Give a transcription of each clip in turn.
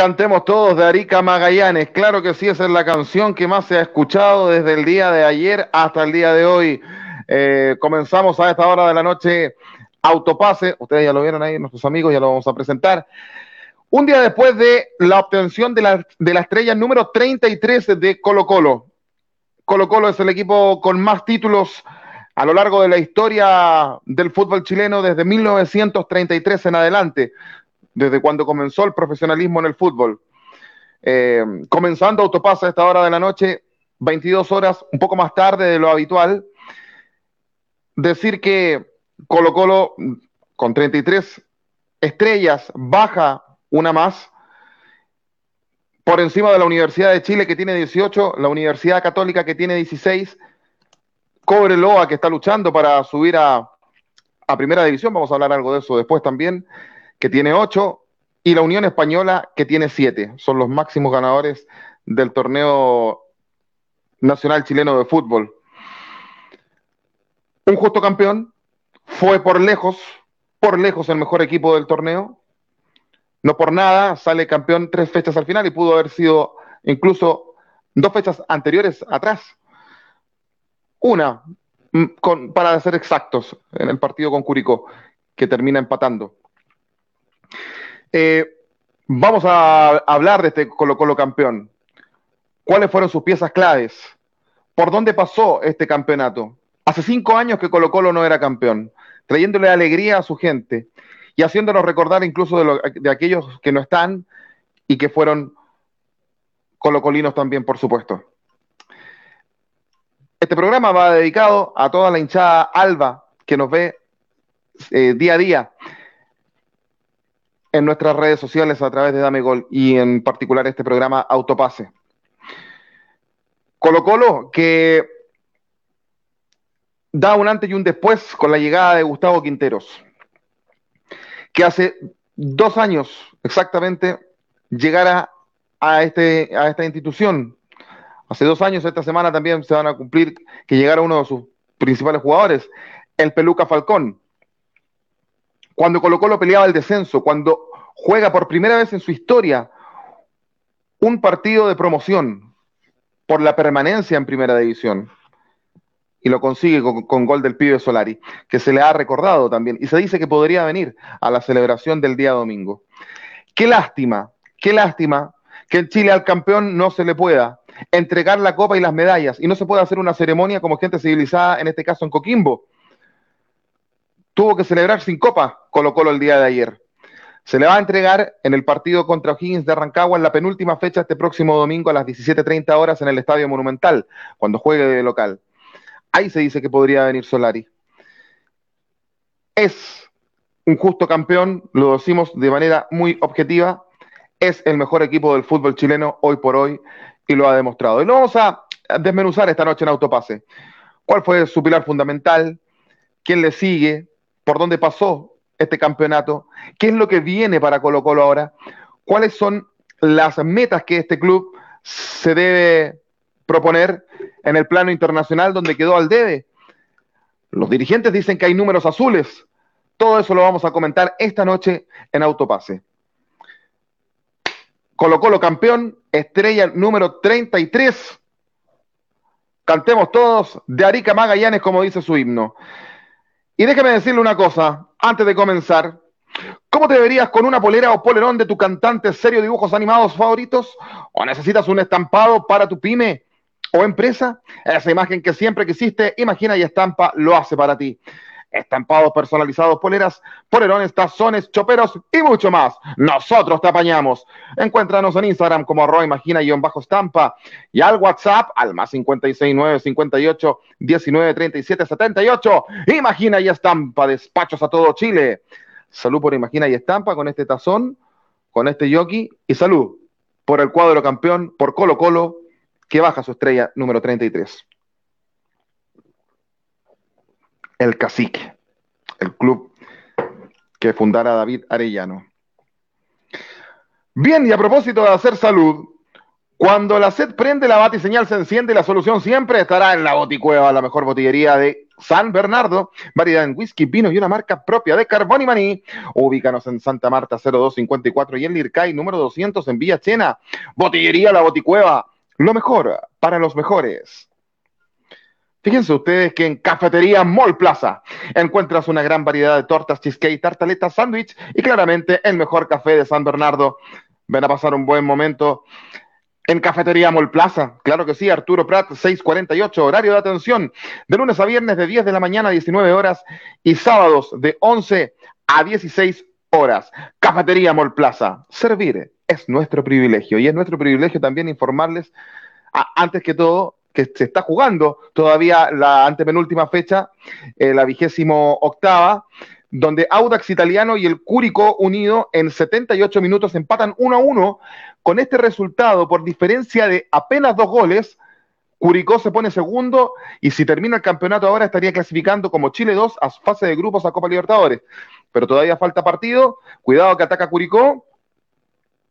Cantemos todos de Arica Magallanes. Claro que sí, esa es la canción que más se ha escuchado desde el día de ayer hasta el día de hoy. Eh, comenzamos a esta hora de la noche Autopase. Ustedes ya lo vieron ahí, nuestros amigos, ya lo vamos a presentar. Un día después de la obtención de la, de la estrella número 33 de Colo Colo. Colo Colo es el equipo con más títulos a lo largo de la historia del fútbol chileno desde 1933 en adelante desde cuando comenzó el profesionalismo en el fútbol. Eh, comenzando Autopasa a esta hora de la noche, 22 horas, un poco más tarde de lo habitual. Decir que Colo Colo con 33 estrellas baja una más por encima de la Universidad de Chile que tiene 18, la Universidad Católica que tiene 16, Cobreloa que está luchando para subir a, a primera división, vamos a hablar algo de eso después también, que tiene ocho, y la Unión Española, que tiene siete. Son los máximos ganadores del torneo nacional chileno de fútbol. Un justo campeón, fue por lejos, por lejos el mejor equipo del torneo. No por nada sale campeón tres fechas al final y pudo haber sido incluso dos fechas anteriores atrás. Una, mm, con, para ser exactos, en el partido con Curicó, que termina empatando. Eh, vamos a hablar de este Colo Colo campeón. ¿Cuáles fueron sus piezas claves? ¿Por dónde pasó este campeonato? Hace cinco años que Colo Colo no era campeón, trayéndole alegría a su gente y haciéndonos recordar incluso de, de aquellos que no están y que fueron colocolinos también, por supuesto. Este programa va dedicado a toda la hinchada alba que nos ve eh, día a día en nuestras redes sociales a través de Dame Gol y en particular este programa Autopase. Colo Colo que da un antes y un después con la llegada de Gustavo Quinteros, que hace dos años exactamente llegara a, este, a esta institución. Hace dos años, esta semana también se van a cumplir que llegara uno de sus principales jugadores, el Peluca Falcón cuando Colo Colo peleaba el descenso, cuando juega por primera vez en su historia un partido de promoción por la permanencia en primera división. Y lo consigue con, gol del pibe Solari, que se le ha recordado también. Y se dice que podría venir a la celebración del día domingo. Qué lástima, qué lástima que en Chile al campeón no se le pueda entregar la copa y las medallas y no se pueda hacer una ceremonia como gente civilizada, en este caso en Coquimbo, tuvo que celebrar sin copa Colo Colo el día de ayer. Se le va a entregar en el partido contra O'Higgins de Rancagua en la penúltima fecha este próximo domingo a las 17.30 horas en el Estadio Monumental, cuando juegue de local. Ahí se dice que podría venir Solari. Es un justo campeón, lo decimos de manera muy objetiva, es el mejor equipo del fútbol chileno hoy por hoy y lo ha demostrado. Y lo vamos a desmenuzar esta noche en Autopase. ¿Cuál fue su pilar fundamental? ¿Quién le sigue? Por dónde pasó este campeonato, qué es lo que viene para Colo Colo ahora, cuáles son las metas que este club se debe proponer en el plano internacional donde quedó al debe. Los dirigentes dicen que hay números azules. Todo eso lo vamos a comentar esta noche en Autopase. Colo Colo campeón, estrella número 33. Cantemos todos de Arica Magallanes como dice su himno. Y déjeme decirle una cosa, antes de comenzar. ¿Cómo te verías con una polera o polerón de tu cantante serio dibujos animados favoritos? ¿O necesitas un estampado para tu pyme o empresa? Esa imagen que siempre quisiste, imagina y estampa lo hace para ti estampados personalizados, poleras, polerones, tazones, choperos y mucho más. Nosotros te apañamos. Encuéntranos en Instagram como arroba imagina-estampa y al WhatsApp al más 569 58 19 37 78. Imagina y estampa, despachos a todo Chile. Salud por Imagina y Estampa con este tazón, con este yoki y salud por el cuadro campeón, por Colo Colo, que baja su estrella número 33 el Cacique, el club que fundara David Arellano. Bien, y a propósito de hacer salud, cuando la sed prende, la batiseñal se enciende la solución siempre estará en la boticueva, la mejor botillería de San Bernardo, variedad en whisky, vino y una marca propia de Carbón y. Ubícanos en Santa Marta 0254 y en Lircay número 200 en Villa Chena. Botillería La Boticueva, lo mejor para los mejores. Fíjense ustedes que en Cafetería Mall Plaza encuentras una gran variedad de tortas, cheesecake, tartaletas, sándwich y claramente el mejor café de San Bernardo. Ven a pasar un buen momento en Cafetería Mall Plaza. Claro que sí, Arturo Prat, 648, horario de atención, de lunes a viernes de 10 de la mañana a 19 horas y sábados de 11 a 16 horas. Cafetería Mall Plaza. Servir es nuestro privilegio y es nuestro privilegio también informarles, antes que todo, que se está jugando todavía la antepenúltima fecha, eh, la vigésimo octava, donde Audax Italiano y el Cúrico Unido en 78 minutos empatan 1 a 1. Con este resultado, por diferencia de apenas dos goles, Curicó se pone segundo y si termina el campeonato ahora estaría clasificando como Chile 2 a fase de grupos a Copa Libertadores. Pero todavía falta partido. Cuidado que ataca Curicó.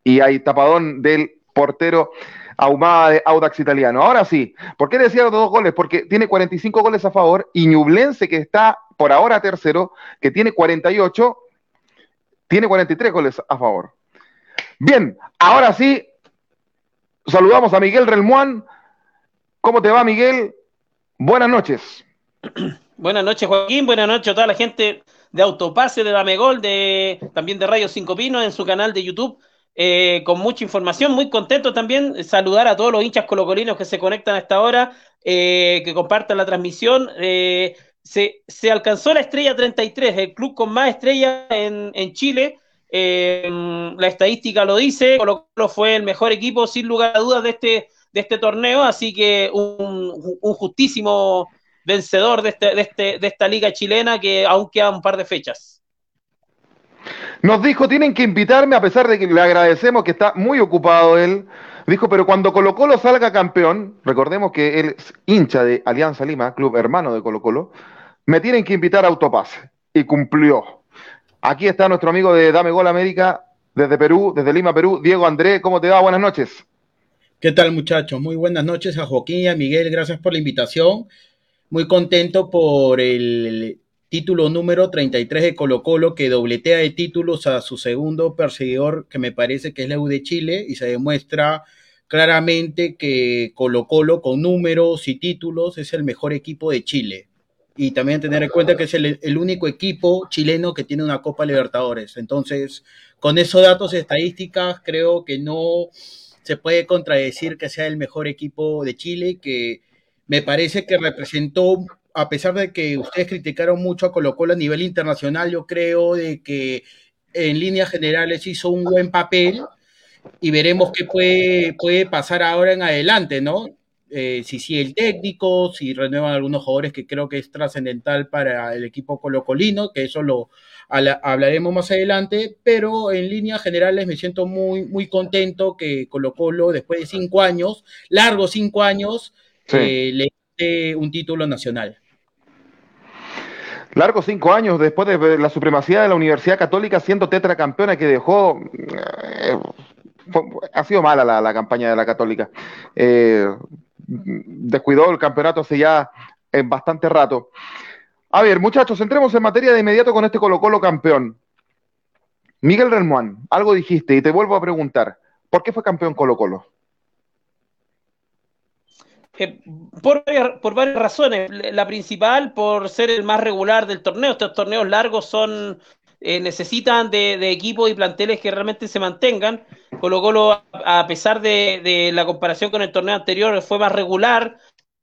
Y hay tapadón del portero ahumada de Audax Italiano. Ahora sí, ¿por qué decía dos goles? Porque tiene 45 goles a favor y Ñublense, que está por ahora tercero, que tiene 48, tiene 43 goles a favor. Bien, ahora sí, saludamos a Miguel Relmuán. ¿Cómo te va, Miguel? Buenas noches. Buenas noches, Joaquín. Buenas noches a toda la gente de Autopase, de Damegol, de, también de Radio Cinco Pinos en su canal de YouTube. Eh, con mucha información, muy contento también saludar a todos los hinchas colocolinos que se conectan a esta hora, eh, que compartan la transmisión. Eh, se, alcanzó la estrella 33, el club con más estrellas en, Chile. la estadística lo dice, Colo Colo fue el mejor equipo sin lugar a dudas de este, de este torneo, así que un, justísimo vencedor de, este, de, este, de esta liga chilena que aún queda un par de fechas. Nos dijo, tienen que invitarme, a pesar de que le agradecemos que está muy ocupado él. Dijo, pero cuando Colo Colo salga campeón, recordemos que él es hincha de Alianza Lima, club hermano de Colo Colo, me tienen que invitar a Autopase. Y cumplió. Aquí está nuestro amigo de Dame Gol América, desde Perú, desde Lima, Perú, Diego André, ¿cómo te va? Buenas noches. ¿Qué tal muchachos? Muy buenas noches a Joaquín y a Miguel, gracias por la invitación. Muy contento por el título número 33 de Colo Colo, que dobletea de títulos a su segundo perseguidor, que me parece que es la U de Chile, y se demuestra claramente que Colo Colo con números y títulos es el mejor equipo de Chile. Y también tener en cuenta que es el, único equipo chileno que tiene una Copa Libertadores. Entonces, con esos datos estadísticas, creo que no se puede contradecir que sea el mejor equipo de Chile, que me parece que representó a pesar de que ustedes criticaron mucho a Colo Colo a nivel internacional, yo creo de que en líneas generales hizo un buen papel y veremos qué puede, puede pasar ahora en adelante, ¿no? Eh, si si el técnico, si renuevan algunos jugadores que creo que es trascendental para el equipo colocolino, que eso lo hablaremos más adelante, pero en líneas generales me siento muy, muy contento que Colo Colo, después de cinco años, largos cinco años, eh, le un título nacional. Largos cinco años después de la supremacía de la Universidad Católica siendo tetracampeona que dejó... Eh, ha sido mala la, campaña de la Católica. Eh, descuidó el campeonato hace ya eh, bastante rato. A ver, muchachos, entremos en materia de inmediato con este Colo Colo campeón. Miguel Relmuán, algo dijiste y te vuelvo a preguntar, ¿por qué fue campeón Colo Colo? Por, por, varias razones. La principal, por ser el más regular del torneo. Estos torneos largos son eh, necesitan de, equipos y planteles que realmente se mantengan. Colo Colo, a pesar de, la comparación con el torneo anterior, fue más regular.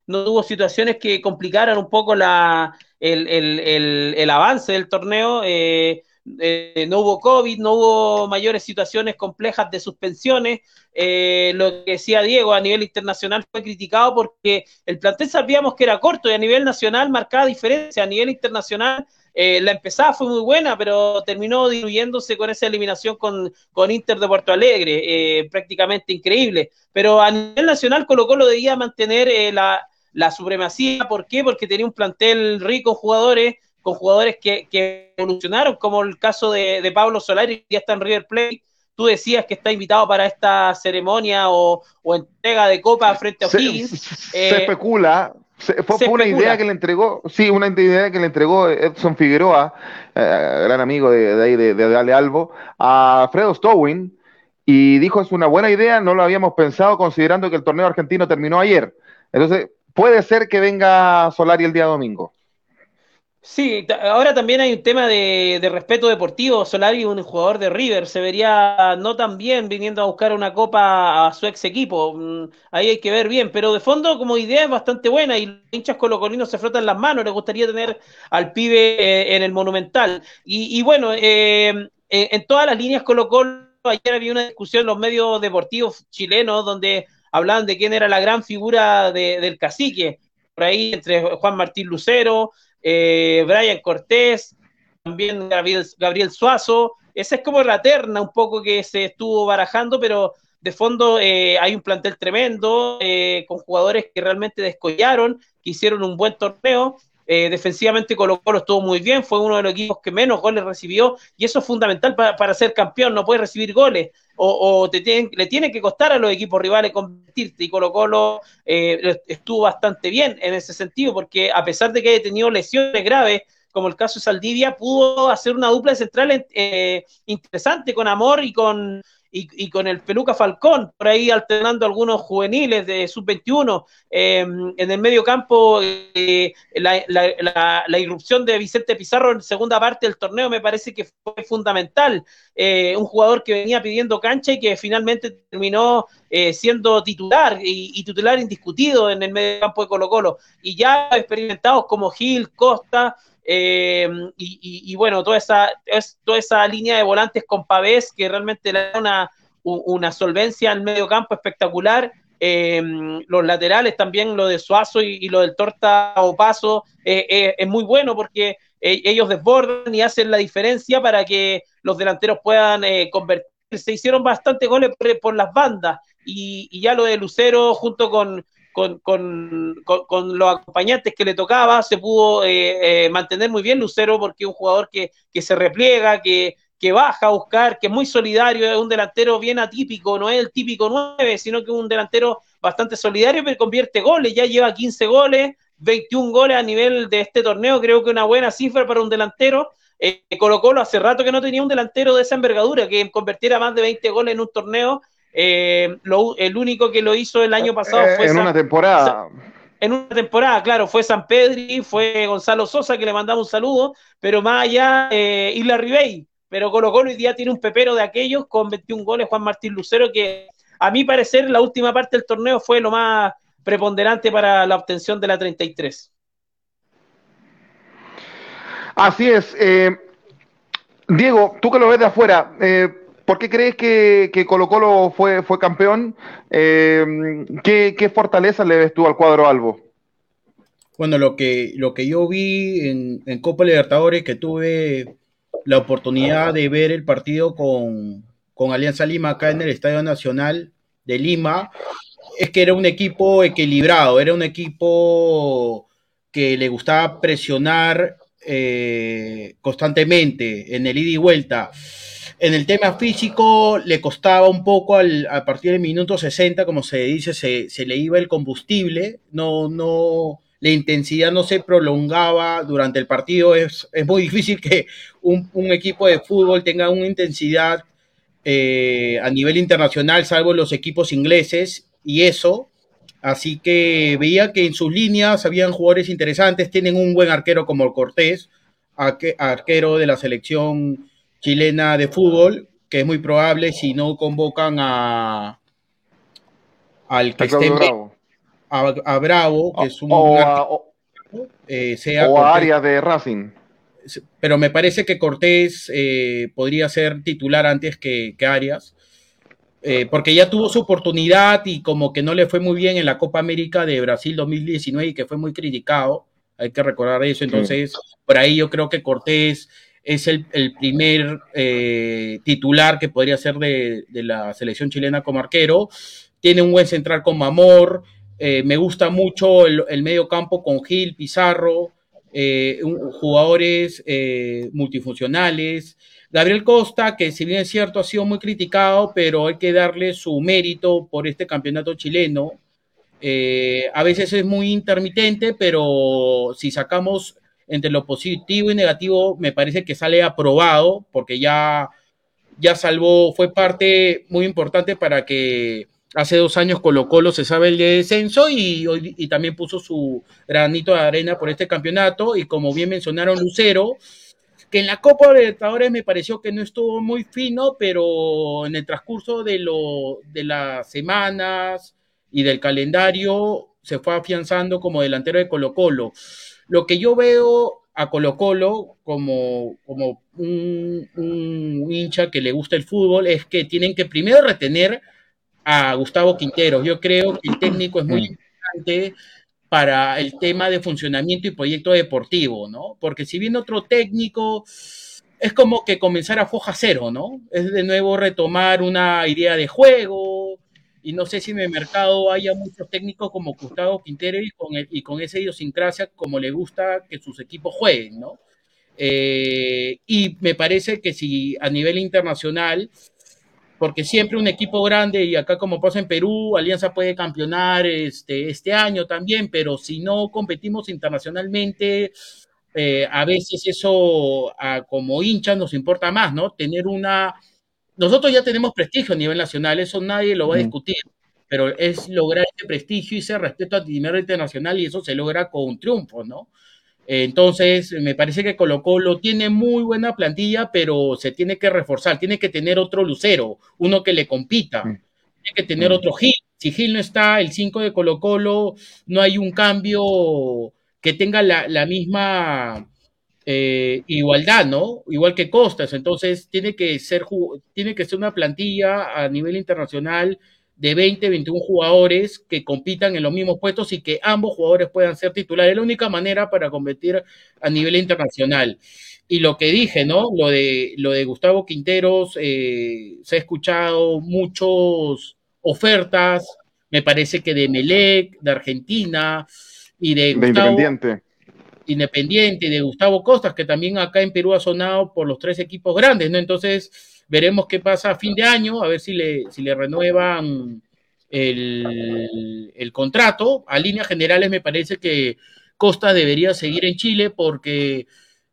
No tuvo situaciones que complicaran un poco la, el, el, avance del torneo. Eh, eh, no hubo COVID, no hubo mayores situaciones complejas de suspensiones. Eh, lo que decía Diego a nivel internacional fue criticado porque el plantel sabíamos que era corto y a nivel nacional marcaba diferencia. A nivel internacional eh, la empezada fue muy buena, pero terminó diluyéndose con esa eliminación con, con Inter de Puerto Alegre, prácticamente increíble. Pero a nivel nacional Colo Colo debía mantener la, la supremacía. ¿Por qué? Porque tenía un plantel rico en jugadores con jugadores que, evolucionaron, como el caso de, Pablo Solari, que ya está en River Plate. Tú decías que está invitado para esta ceremonia o, entrega de copa frente a O'Higgins. Se, eh, especula, fue, una idea que le entregó, sí, una idea que le entregó Edson Figueroa, eh, gran amigo de, ahí de, de, de, Albo, a Fredo Stowin, y dijo es una buena idea, no lo habíamos pensado considerando que el torneo argentino terminó ayer. Entonces, puede ser que venga Solari el día domingo. Sí, ahora también hay un tema de, respeto deportivo. Solari, un jugador de River, se vería no tan bien viniendo a buscar una copa a su ex equipo. Mm, ahí hay que ver bien, pero de fondo como idea es bastante buena y los hinchas colocolinos se frotan las manos. Les gustaría tener al pibe eh, en el Monumental. Y, bueno, eh, en todas las líneas Colo ayer había una discusión en los medios deportivos chilenos donde hablaban de quién era la gran figura del cacique. Por ahí entre Juan Martín Lucero eh, Brian Cortés, también Gabriel, Suazo. Esa es como la terna un poco que se estuvo barajando, pero de fondo eh, hay un plantel tremendo, eh, con jugadores que realmente descollaron, que hicieron un buen torneo. defensivamente Colo Colo estuvo muy bien, fue uno de los equipos que menos goles recibió y eso es fundamental para, ser campeón, no puedes recibir goles o, te le tiene que costar a los equipos rivales convertirte y Colo Colo estuvo bastante bien en ese sentido porque a pesar de que haya tenido lesiones graves como el caso de Saldivia, pudo hacer una dupla central eh, interesante con Amor y con, y, con el Peluca Falcón, por ahí alternando algunos juveniles de sub-21. Em, en el medio campo, eh, la, irrupción de Vicente Pizarro en segunda parte del torneo me parece que fue fundamental. Eh, un jugador que venía pidiendo cancha y que finalmente terminó eh, siendo titular y, titular indiscutido en el medio campo de Colo Colo. Y ya experimentados como Gil, Costa, eh, y, bueno, toda esa, es, toda esa línea de volantes con Pavés que realmente le da una, una solvencia al medio campo espectacular. Eh, los laterales también, lo de Suazo y, lo del Torta o Paso, eh, es muy bueno porque ellos desbordan y hacen la diferencia para que los delanteros puedan convertirse. Se hicieron bastantes goles por, las bandas y, y, ya lo de Lucero junto con, con, con, los acompañantes que le tocaba, se pudo eh, eh, mantener muy bien Lucero porque es un jugador que, se repliega, que, baja a buscar, que es muy solidario, es un delantero bien atípico, no es el típico 9, sino que es un delantero bastante solidario, pero convierte goles, ya lleva 15 goles, 21 goles a nivel de este torneo, creo que una buena cifra para un delantero. Eh, Colo Colo hace rato que no tenía un delantero de esa envergadura, que convirtiera más de 20 goles en un torneo, eh, el único que lo hizo el año pasado eh, fue. En una temporada. En una temporada, claro, fue San Pedri, fue Gonzalo Sosa, que le mandamos un saludo, pero más allá, eh, Isla Ribey. Pero Colo Colo hoy día tiene un pepero de aquellos con 21 goles, Juan Martín Lucero, que a mi parecer la última parte del torneo fue lo más preponderante para la obtención de la 33. Así es. Eh, Diego, tú que lo ves de afuera, eh, ¿Por qué crees que, Colo Colo fue, campeón? Eh, ¿qué, fortaleza le ves tú al cuadro Albo? Bueno, lo que, lo que yo vi en, Copa Libertadores, que tuve la oportunidad de ver el partido con, Alianza Lima acá en el Estadio Nacional de Lima, es que era un equipo equilibrado, era un equipo que le gustaba presionar eh, constantemente en el ida y vuelta. En el tema físico le costaba un poco al, a partir del minuto 60, como se dice, se, le iba el combustible, no, no, la intensidad no se prolongaba durante el partido. Es, muy difícil que un, equipo de fútbol tenga una intensidad eh, a nivel internacional, salvo los equipos ingleses, y eso. Así que veía que en sus líneas habían jugadores interesantes, tienen un buen arquero como Cortés, arquero de la selección chilena de fútbol, que es muy probable si no convocan a al que esté Bravo. A, Bravo, que es un o, a, eh, sea Arias de Racing. Pero me parece que Cortés eh, podría ser titular antes que, Arias. Eh, porque ya tuvo su oportunidad y como que no le fue muy bien en la Copa América de Brasil 2019 y que fue muy criticado, hay que recordar eso, entonces por ahí yo creo que Cortés es el, primer eh, titular que podría ser de, la selección chilena como arquero. Tiene un buen central con Mamor. Eh, me gusta mucho el, medio campo con Gil, Pizarro, eh, jugadores multifuncionales. Gabriel Costa, que si bien es cierto ha sido muy criticado, pero hay que darle su mérito por este campeonato chileno. A veces es muy intermitente, pero si sacamos entre lo positivo y negativo, me parece que sale aprobado, porque ya, ya salvó, fue parte muy importante para que hace dos años Colo Colo se sabe el descenso y, y también puso su granito de arena por este campeonato. Y como bien mencionaron, Lucero, que en la Copa Libertadores me pareció que no estuvo muy fino, pero en el transcurso de, lo, de las semanas y del calendario se fue afianzando como delantero de Colo Colo. Lo que yo veo a Colo Colo como, como un, un, hincha que le gusta el fútbol es que tienen que primero retener a Gustavo Quintero. Yo creo que el técnico es muy mm. importante para el tema de funcionamiento y proyecto deportivo, ¿no? Porque si viene otro técnico, es como que comenzar a foja cero, ¿no? Es de nuevo retomar una idea de juego, y no sé si en el mercado haya muchos técnicos como Gustavo Quintero y con, y con esa idiosincrasia como le gusta que sus equipos jueguen, ¿no? Eh, y me parece que si a nivel internacional, porque siempre un equipo grande, y acá como pasa en Perú, Alianza puede campeonar este, este año también, pero si no competimos internacionalmente, eh, a veces eso como hinchas nos importa más, ¿no? Tener una nosotros ya tenemos prestigio a nivel nacional, eso nadie lo va a discutir, pero es lograr ese prestigio y ese respeto a nivel internacional y eso se logra con triunfo, ¿no? Entonces, me parece que Colo Colo tiene muy buena plantilla, pero se tiene que reforzar, tiene que tener otro lucero, uno que le compita, tiene que tener otro Gil. Si Gil no está, el 5 de Colo Colo, no hay un cambio que tenga la, la misma eh, igualdad, ¿no? Igual que Costas. Entonces, tiene que, ser, tiene que ser una plantilla a nivel internacional de 20, 21 jugadores que compitan en los mismos puestos y que ambos jugadores puedan ser titulares. Es la única manera para competir a nivel internacional. Y lo que dije, ¿no? Lo de, lo de Gustavo Quinteros, eh, se ha escuchado muchas ofertas, me parece que de Melec, de Argentina y de, de Independiente. Independiente, de Gustavo Costas, que también acá en Perú ha sonado por los tres equipos grandes, ¿no? Entonces, veremos qué pasa a fin de año, a ver si le, si le renuevan el, el contrato. A líneas generales me parece que Costas debería seguir en Chile porque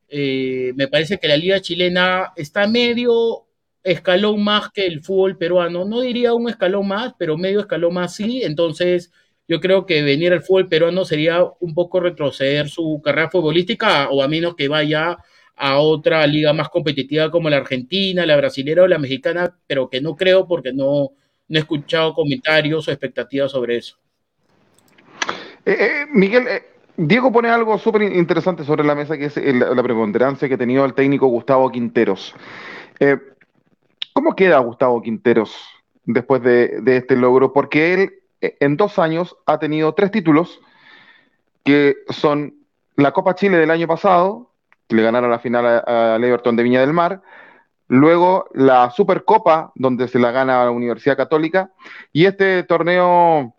eh, me parece que la liga chilena está medio escalón más que el fútbol peruano. No diría un escalón más, pero medio escalón más sí. Entonces, yo creo que venir al fútbol peruano sería un poco retroceder su carrera futbolística o a menos que vaya a otra liga más competitiva como la argentina, la brasilera o la mexicana, pero que no creo porque no, he escuchado comentarios o expectativas sobre eso. Eh, eh, Miguel, eh, Diego pone algo súper interesante sobre la mesa, que es la, preponderancia que ha tenido el técnico Gustavo Quinteros. ¿Cómo queda Gustavo Quinteros después de, este logro? Porque él en dos años ha tenido tres títulos, que son la Copa Chile del año pasado, que le ganaron la final a, Everton de Viña del Mar, luego la Supercopa, donde se la gana la Universidad Católica, y este torneo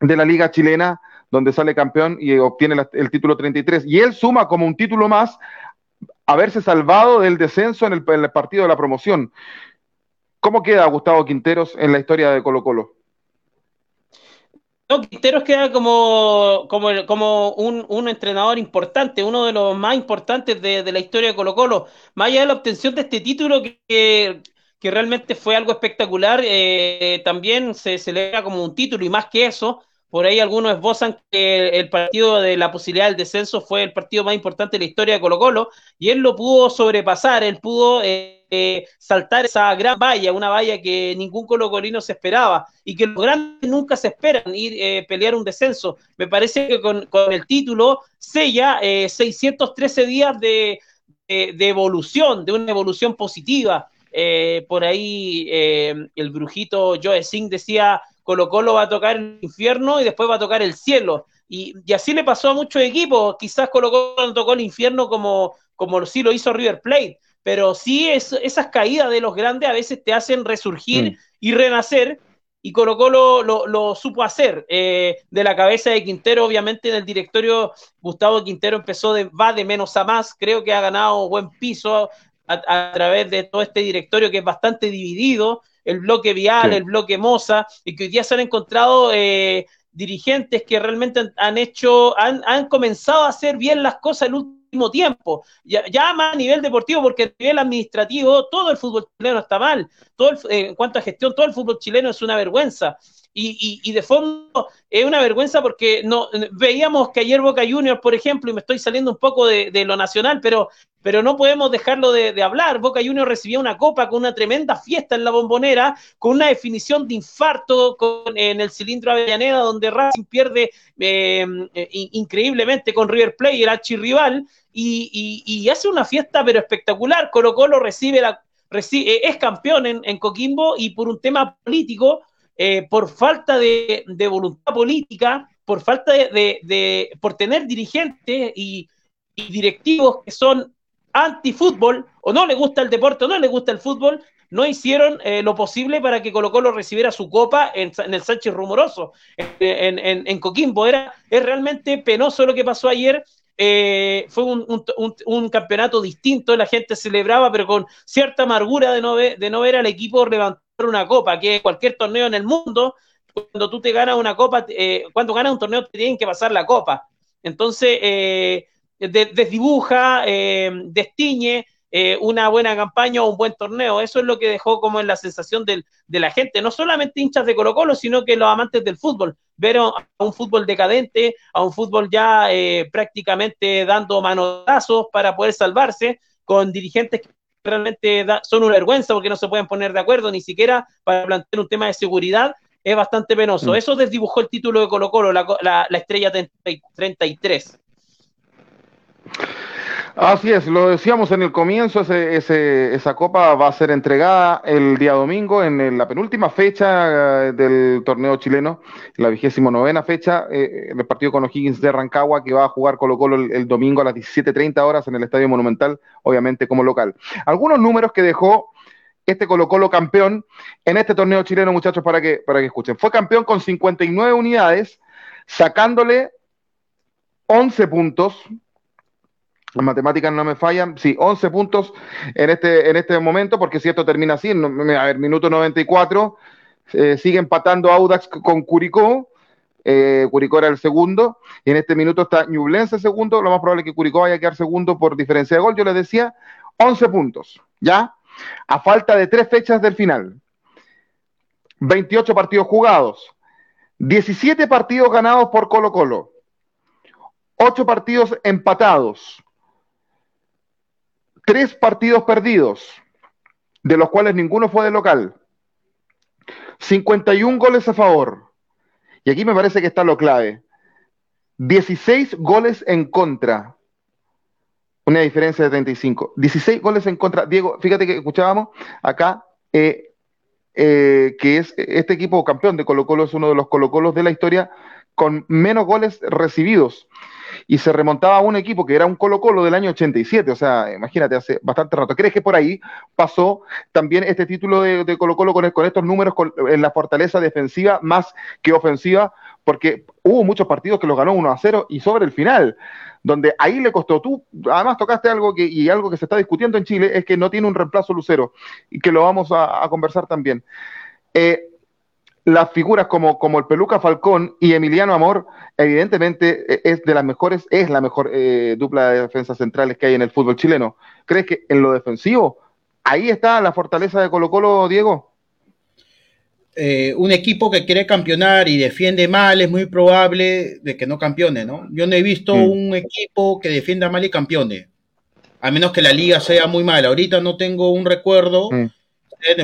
de la Liga Chilena, donde sale campeón y obtiene el título 33. Y él suma como un título más haberse salvado del descenso en el, en el partido de la promoción. ¿Cómo queda Gustavo Quinteros en la historia de Colo Colo? No, Quinteros queda como, como, un, un, entrenador importante, uno de los más importantes de, de, la historia de Colo Colo. Más allá de la obtención de este título que, que, realmente fue algo espectacular, eh, también se celebra como un título y más que eso, por ahí algunos esbozan que el partido de la posibilidad del descenso fue el partido más importante de la historia de Colo Colo y él lo pudo sobrepasar, él pudo eh, eh, saltar esa gran valla, una valla que ningún colocolino se esperaba y que los grandes nunca se esperan ir eh, pelear un descenso. Me parece que con, el título sella 613 días de, de, evolución, de una evolución positiva. por ahí el brujito Joe Singh decía Colo Colo va a tocar el infierno y después va a tocar el cielo. Y, así le pasó a muchos equipos. Quizás Colo Colo tocó el infierno como, como sí lo hizo River Plate, pero sí es, esas caídas de los grandes a veces te hacen resurgir mm. y renacer. Y Colo Colo lo, supo hacer. Eh, de la cabeza de Quintero, obviamente en el directorio, Gustavo Quintero empezó de, va de menos a más. Creo que ha ganado buen piso a través de todo este directorio que es bastante dividido el bloque Vial, el bloque Moza, y que hoy día se han encontrado eh, dirigentes que realmente han, hecho, han, han, comenzado a hacer bien las cosas el último tiempo, ya, ya, más a nivel deportivo, porque a nivel administrativo todo el fútbol chileno está mal, todo eh, en cuanto a gestión, todo el fútbol chileno es una vergüenza. Y, y, de fondo es una vergüenza porque no veíamos que ayer Boca Juniors, por ejemplo, y me estoy saliendo un poco de, lo nacional, pero, pero no podemos dejarlo de, hablar. Boca Juniors recibía una copa con una tremenda fiesta en la bombonera, con una definición de infarto con, en el cilindro Avellaneda, donde Racing pierde eh, eh, increíblemente con River Plate, el archirrival, y, y, y hace una fiesta pero espectacular. Colo Colo recibe la, recibe, es campeón en Coquimbo y por un tema político eh, por falta de, voluntad política, por falta de, por tener dirigentes y, directivos que son anti-fútbol, o no le gusta el deporte, o no le gusta el fútbol, no hicieron eh, lo posible para que Colo Colo recibiera su copa en, el Sánchez Rumoroso, en, Coquimbo. Era, es realmente penoso lo que pasó ayer. Eh, fue un, campeonato distinto, la gente celebraba, pero con cierta amargura de no ver, de no ver al equipo levantar una copa, que cualquier torneo en el mundo, cuando tú te ganas una copa, eh, cuando ganas un torneo te tienen que pasar la copa. Entonces, eh, desdibuja, eh, destiñe eh, una buena campaña o un buen torneo. Eso es lo que dejó como en la sensación de la gente, no solamente hinchas de Colo Colo, sino que los amantes del fútbol. Ver a un fútbol decadente, a un fútbol ya prácticamente dando manotazos para poder salvarse, con dirigentes que realmente son una vergüenza porque no se pueden poner de acuerdo ni siquiera para plantear un tema de seguridad, es bastante penoso. Mm. Eso desdibujó el título de Colo Colo, la, la, la estrella 33. Así es, lo decíamos en el comienzo, esa copa va a ser entregada el día domingo en la penúltima fecha eh, del torneo chileno, la vigésimo novena fecha, eh, en el partido con O'Higgins de Rancagua, que va a jugar Colo Colo el, domingo a las 17.30 horas en el Estadio Monumental, obviamente como local. Algunos números que dejó este Colo Colo campeón en este torneo chileno, muchachos, para que, para que escuchen. Fue campeón con 59 unidades, sacándole 11 puntos las matemáticas no me fallan, sí, 11 puntos en este, en este momento, porque si esto termina así, a ver, minuto 94, eh, sigue empatando Audax con Curicó, eh, Curicó era el segundo, y en este minuto está Ñublense segundo, lo más probable es que Curicó vaya a quedar segundo por diferencia de gol, yo les decía, 11 puntos, ¿ya? A falta de tres fechas del final, 28 partidos jugados, 17 partidos ganados por Colo Colo, 8 partidos empatados, tres partidos perdidos, de los cuales ninguno fue de local. 51 goles a favor. Y aquí me parece que está lo clave. 16 goles en contra. Una diferencia de 35. 16 goles en contra. Diego, fíjate que escuchábamos acá eh, eh, que es este equipo campeón de Colo Colo, es uno de los Colo Colos de la historia con menos goles recibidos y se remontaba a un equipo que era un Colo Colo del año 87, o sea, imagínate, hace bastante rato. ¿Crees que por ahí pasó también este título de, Colo Colo con, estos números en la fortaleza defensiva más que ofensiva? Porque hubo muchos partidos que los ganó 1 a 0 y sobre el final, donde ahí le costó. Tú, además, tocaste algo que, y algo que se está discutiendo en Chile, es que no tiene un reemplazo Lucero y que lo vamos a, conversar también. Eh, las figuras como, como el Peluca Falcón y Emiliano Amor, evidentemente e, es de las mejores, es la mejor eh, dupla de defensas centrales que hay en el fútbol chileno. ¿Crees que en lo defensivo ahí está la fortaleza de Colo Colo, Diego? Eh, un equipo que quiere campeonar y defiende mal es muy probable de que no campeone, ¿no? Yo no he visto mm. un equipo que defienda mal y campeone, a menos que la liga sea muy mala. Ahorita no tengo un recuerdo. Mm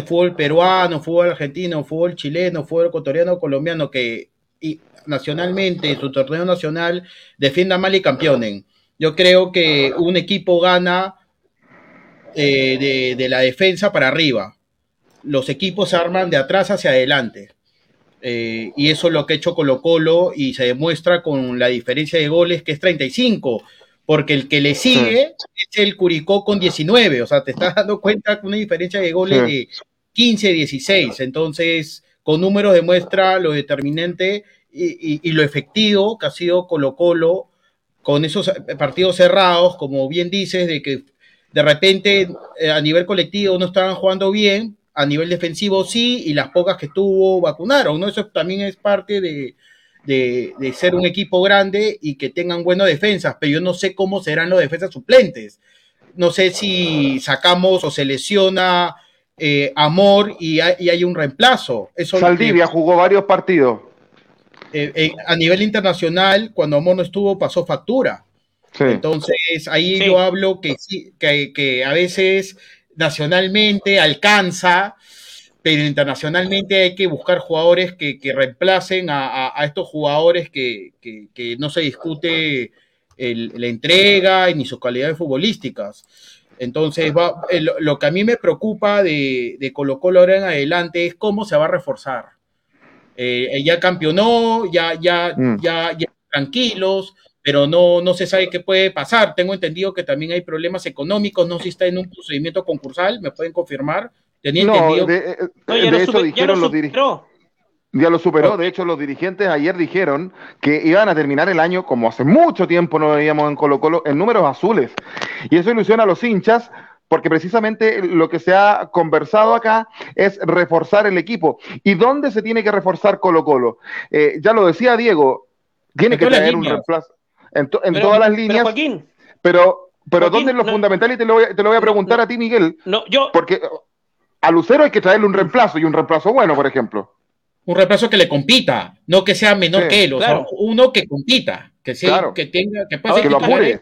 fútbol peruano, fútbol argentino, fútbol chileno, fútbol ecuatoriano, colombiano, que y, nacionalmente, en su torneo nacional, defienda mal y campeonen. Yo creo que un equipo gana eh, de, la defensa para arriba. Los equipos se arman de atrás hacia adelante. Eh, y eso es lo que ha hecho Colo Colo y se demuestra con la diferencia de goles que es 35 porque el que le sigue es el Curicó con 19, o sea, te estás dando cuenta con una diferencia de goles de 15, 16, entonces con números demuestra lo determinante y, lo efectivo que ha sido Colo Colo con esos partidos cerrados, como bien dices, de que de repente eh, a nivel colectivo no estaban jugando bien, a nivel defensivo sí, y las pocas que tuvo vacunaron, ¿no? Eso también es parte de, de, ser un equipo grande y que tengan buenas defensas, pero yo no sé cómo serán los defensas suplentes. No sé si sacamos o se lesiona eh, Amor y hay, un reemplazo. Eso Saldivia jugó varios partidos. Eh, eh, a nivel internacional, cuando Amor no estuvo, pasó factura. Entonces, ahí yo hablo que, que, que a veces nacionalmente alcanza, pero internacionalmente hay que buscar jugadores que, reemplacen a, estos jugadores que, no se discute la entrega ni sus calidades futbolísticas. Entonces, lo, que a mí me preocupa de, de, Colo Colo ahora en adelante es cómo se va a reforzar. Eh, ya campeonó, ya, ya, mm. ya, ya tranquilos, pero no, no se sabe qué puede pasar. Tengo entendido que también hay problemas económicos, no sé si está en un procedimiento concursal, me pueden confirmar no, de, eh, hecho dijeron los dirigentes. Ya lo superó. De hecho, los dirigentes ayer dijeron que iban a terminar el año, como hace mucho tiempo no veíamos en Colo Colo, en números azules. Y eso ilusiona a los hinchas, porque precisamente lo que se ha conversado acá es reforzar el equipo. ¿Y dónde se tiene que reforzar Colo Colo? Eh, ya lo decía Diego, tiene que tener un reemplazo en, todas las líneas. Pero, Joaquín, pero, pero ¿dónde es lo fundamental? Y te lo voy, te lo voy a preguntar a ti, Miguel. No, yo. Porque a Lucero hay que traerle un reemplazo y un reemplazo bueno, por ejemplo. Un reemplazo que le compita, no que sea menor que él, o sea, uno que compita, que sea, que tenga, que pueda que lo apure.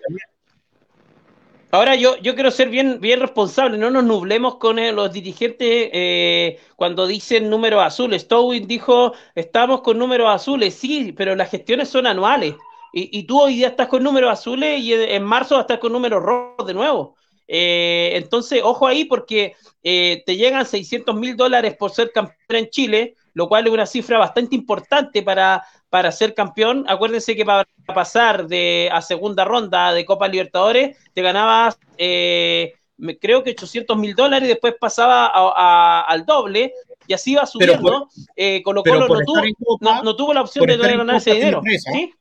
Ahora yo, yo quiero ser bien, bien responsable, no nos nublemos con eh, los dirigentes eh, cuando dicen números azules. Stowin dijo, estamos con números azules, sí, pero las gestiones son anuales. Y, y, tú hoy día estás con números azules y en marzo vas a estar con números rojos de nuevo. Eh, entonces, ojo ahí porque eh, te llegan 600 mil dólares por ser campeón en Chile, lo cual es una cifra bastante importante para, para ser campeón. Acuérdense que para pasar de, a segunda ronda de Copa Libertadores te ganabas, eh, creo que 800 mil dólares y después pasaba al doble y así va subiendo. Colo Colo no tuvo, no, tuvo, la opción de ganar ese dinero. ¿sí?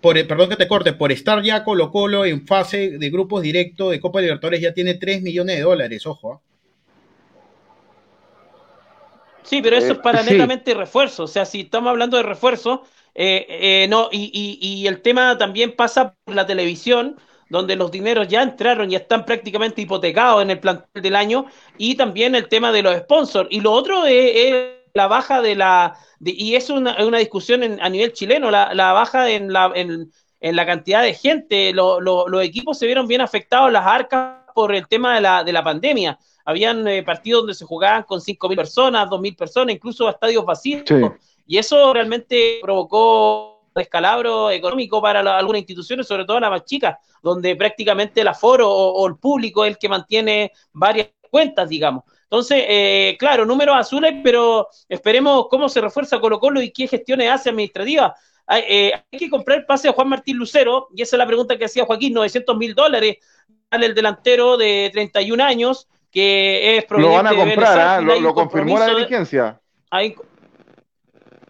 Por, perdón que te corte, por estar ya Colo Colo en fase de grupos directos de Copa Libertadores ya tiene 3 millones de dólares, ojo. ¿ah? Sí, pero eso es eh, para netamente refuerzo. O sea, si estamos hablando de refuerzo, eh, eh, no, y, y, el tema también pasa por la televisión, donde los dineros ya entraron y están prácticamente hipotecados en el plantel del año, y también el tema de los sponsors. Y lo otro es la baja de la, y es una, una discusión a nivel chileno, la, la baja en la, en, la cantidad de gente, los equipos se vieron bien afectados, las arcas, por el tema de la, de la pandemia. Habían eh, partidos donde se jugaban con 5.000 personas, 2.000 personas, incluso estadios vacíos. Y eso realmente provocó descalabro económico para algunas instituciones, sobre todo las más chicas, donde prácticamente el aforo o, el público es el que mantiene varias cuentas, digamos. Entonces, eh, claro, números azules, pero esperemos cómo se refuerza Colo Colo y qué gestiones hace administrativa. Hay, eh, hay que comprar el pase a Juan Martín Lucero, y esa es la pregunta que hacía Joaquín, 900 mil dólares al el delantero de 31 años, que es Lo van a comprar, ¿ah? lo, confirmó la diligencia. Hay,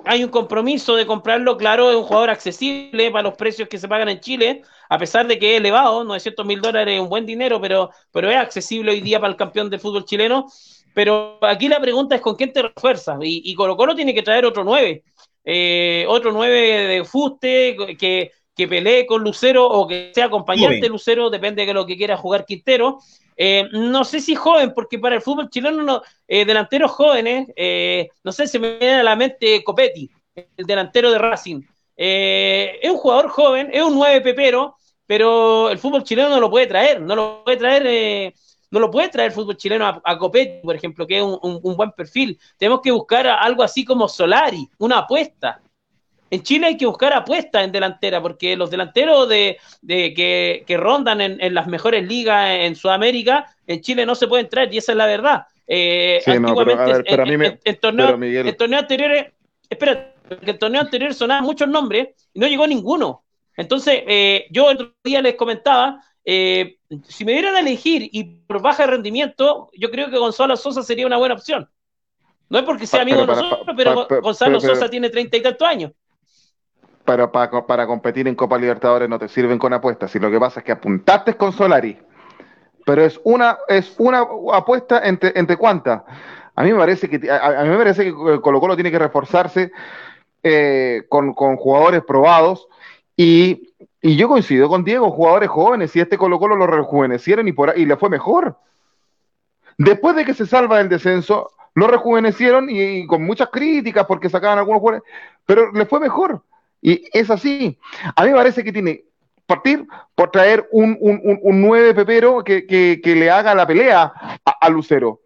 hay un compromiso de comprarlo, claro, es un jugador accesible para los precios que se pagan en Chile, a pesar de que es elevado, 900 mil dólares es un buen dinero, pero, pero es accesible hoy día para el campeón del fútbol chileno. Pero aquí la pregunta es con quién te refuerzas, y, Colo Colo tiene que traer otro 9, eh, otro 9 de fuste que, que pelee con Lucero o que sea acompañante de Lucero, depende de lo que quiera jugar Quintero. Eh, no sé si joven, porque para el fútbol chileno, no, eh, delanteros jóvenes, eh, no sé, si me viene a la mente Copetti, el delantero de Racing. es un jugador joven, es un 9 pepero, pero el fútbol chileno no lo puede traer, no lo puede traer, no lo puede traer el fútbol chileno a, Copetti, por ejemplo, que es un, buen perfil. Tenemos que buscar algo así como Solari, una apuesta. En Chile hay que buscar apuestas en delantera, porque los delanteros de, que, rondan en, las mejores ligas en Sudamérica, en Chile no se pueden traer, y esa es la verdad. Eh, antiguamente, en, torneo, anteriores, espera, en el torneo anterior sonaban muchos nombres y no llegó ninguno. Entonces, eh, yo el otro día les comentaba, eh, si me dieran a elegir y por baja de rendimiento, yo creo que Gonzalo Sosa sería una buena opción. No es porque sea amigo de nosotros, pero Gonzalo Sosa tiene treinta y tantos años pero para, competir en Copa Libertadores no te sirven con apuestas. Y lo que pasa es que apuntaste con Solari, pero es una, es una apuesta entre, entre cuántas. A mí me parece que a, mí me parece que Colo Colo tiene que reforzarse eh, con, jugadores probados y, yo coincido con Diego, jugadores jóvenes, y este Colo Colo lo rejuvenecieron y, por, y le fue mejor. Después de que se salva del descenso, lo rejuvenecieron y, con muchas críticas porque sacaban algunos jugadores, pero le fue mejor. Y es así. A mí me parece que tiene partir por traer un, un, nueve pepero que, le haga la pelea a, Lucero.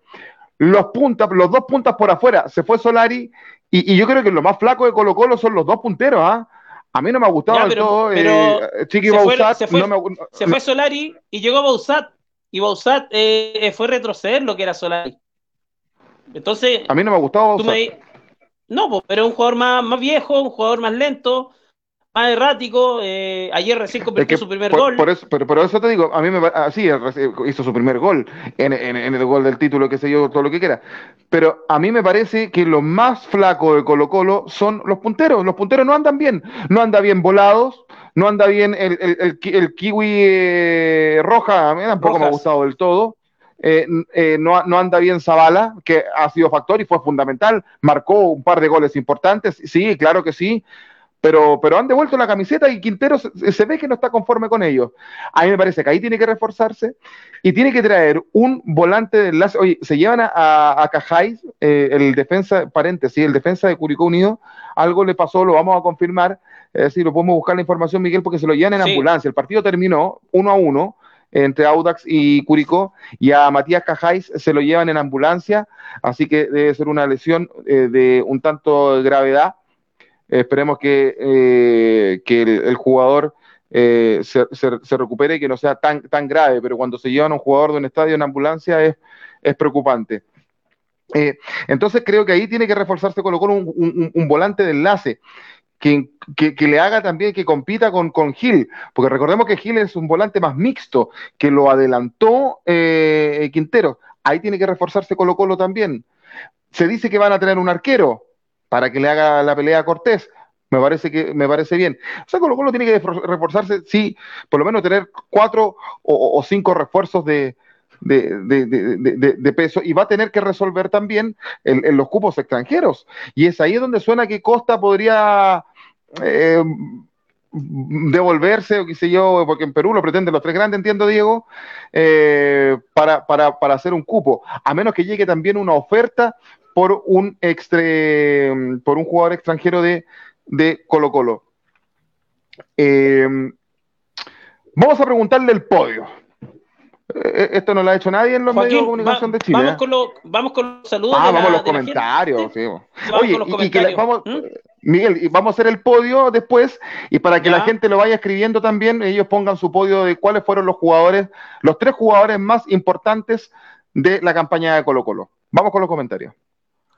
Los puntas, los dos puntas por afuera, se fue Solari, y, yo creo que lo más flaco de Colo Colo son los dos punteros, ¿ah? A mí no me ha gustado todo. Eh, Chiqui se Bausat, fue, se, fue, Solari y llegó Bausat. Y Bausat eh, fue retroceder lo que era Solari. Entonces. A mí no me ha gustado. No, pero un jugador más, más viejo, un jugador más lento más errático. Eh, ayer recién convirtió su primer gol. Por eso, pero por eso te digo, a mí me así ah, hizo su primer gol en, el gol del título, que sé yo, todo lo que quiera. Pero a mí me parece que lo más flaco de Colo Colo son los punteros. Los punteros no andan bien, no anda bien volados. No anda bien el, el, kiwi eh, roja, a mí tampoco me ha gustado del todo. Eh, no, no, anda bien Zavala, que ha sido factor y fue fundamental, marcó un par de goles importantes, sí, claro que sí, pero, pero han devuelto la camiseta y Quintero se, ve que no está conforme con ellos. A mí me parece que ahí tiene que reforzarse y tiene que traer un volante de enlace. Oye, se llevan a, a, Cajáis, eh, el defensa, paréntesis, el defensa de Curicó Unido, algo le pasó, lo vamos a confirmar, es decir, lo podemos buscar la información, Miguel, porque se lo llevan en ambulancia. El partido terminó uno a uno entre Audax y Curicó, y a Matías Cajáis se lo llevan en ambulancia, así que debe ser una lesión eh, de un tanto de gravedad Esperemos que, eh, que el, jugador eh, se, recupere y que no sea tan, tan grave, pero cuando se llevan a un jugador de un estadio en ambulancia es, es preocupante. Entonces creo que ahí tiene que reforzarse con un, un, volante de enlace. Que, que, le haga también que compita con, con Gil, porque recordemos que Gil es un volante más mixto, que lo adelantó Quintero. Ahí tiene que reforzarse Colo Colo también. Se dice que van a tener un arquero, para que le haga la pelea a Cortés. Me parece que me parece bien. O sea, Colo Colo tiene que reforzarse, sí, por lo menos tener cuatro o, cinco refuerzos de, de, peso y va a tener que resolver también en, los cupos extranjeros. Y es ahí donde suena que Costa podría eh, devolverse, o qué sé yo, porque en Perú lo pretenden los tres grandes, entiendo, Diego, eh, para, para, para hacer un cupo. A menos que llegue también una oferta por un, por un jugador extranjero de, de Colo Colo. Eh, vamos a preguntarle el podio. Eh, esto no lo ha hecho nadie en los medios de comunicación de Chile. Vamos, ¿eh? con vamos con los saludos. Ah, vamos a los comentarios. Sí. Oye, y, que vamos, ¿Mm? Miguel, y vamos a hacer el podio después y para que la gente lo vaya escribiendo también, ellos pongan su podio de cuáles fueron los jugadores, los tres jugadores más importantes de la campaña de Colo Colo. Vamos con los comentarios.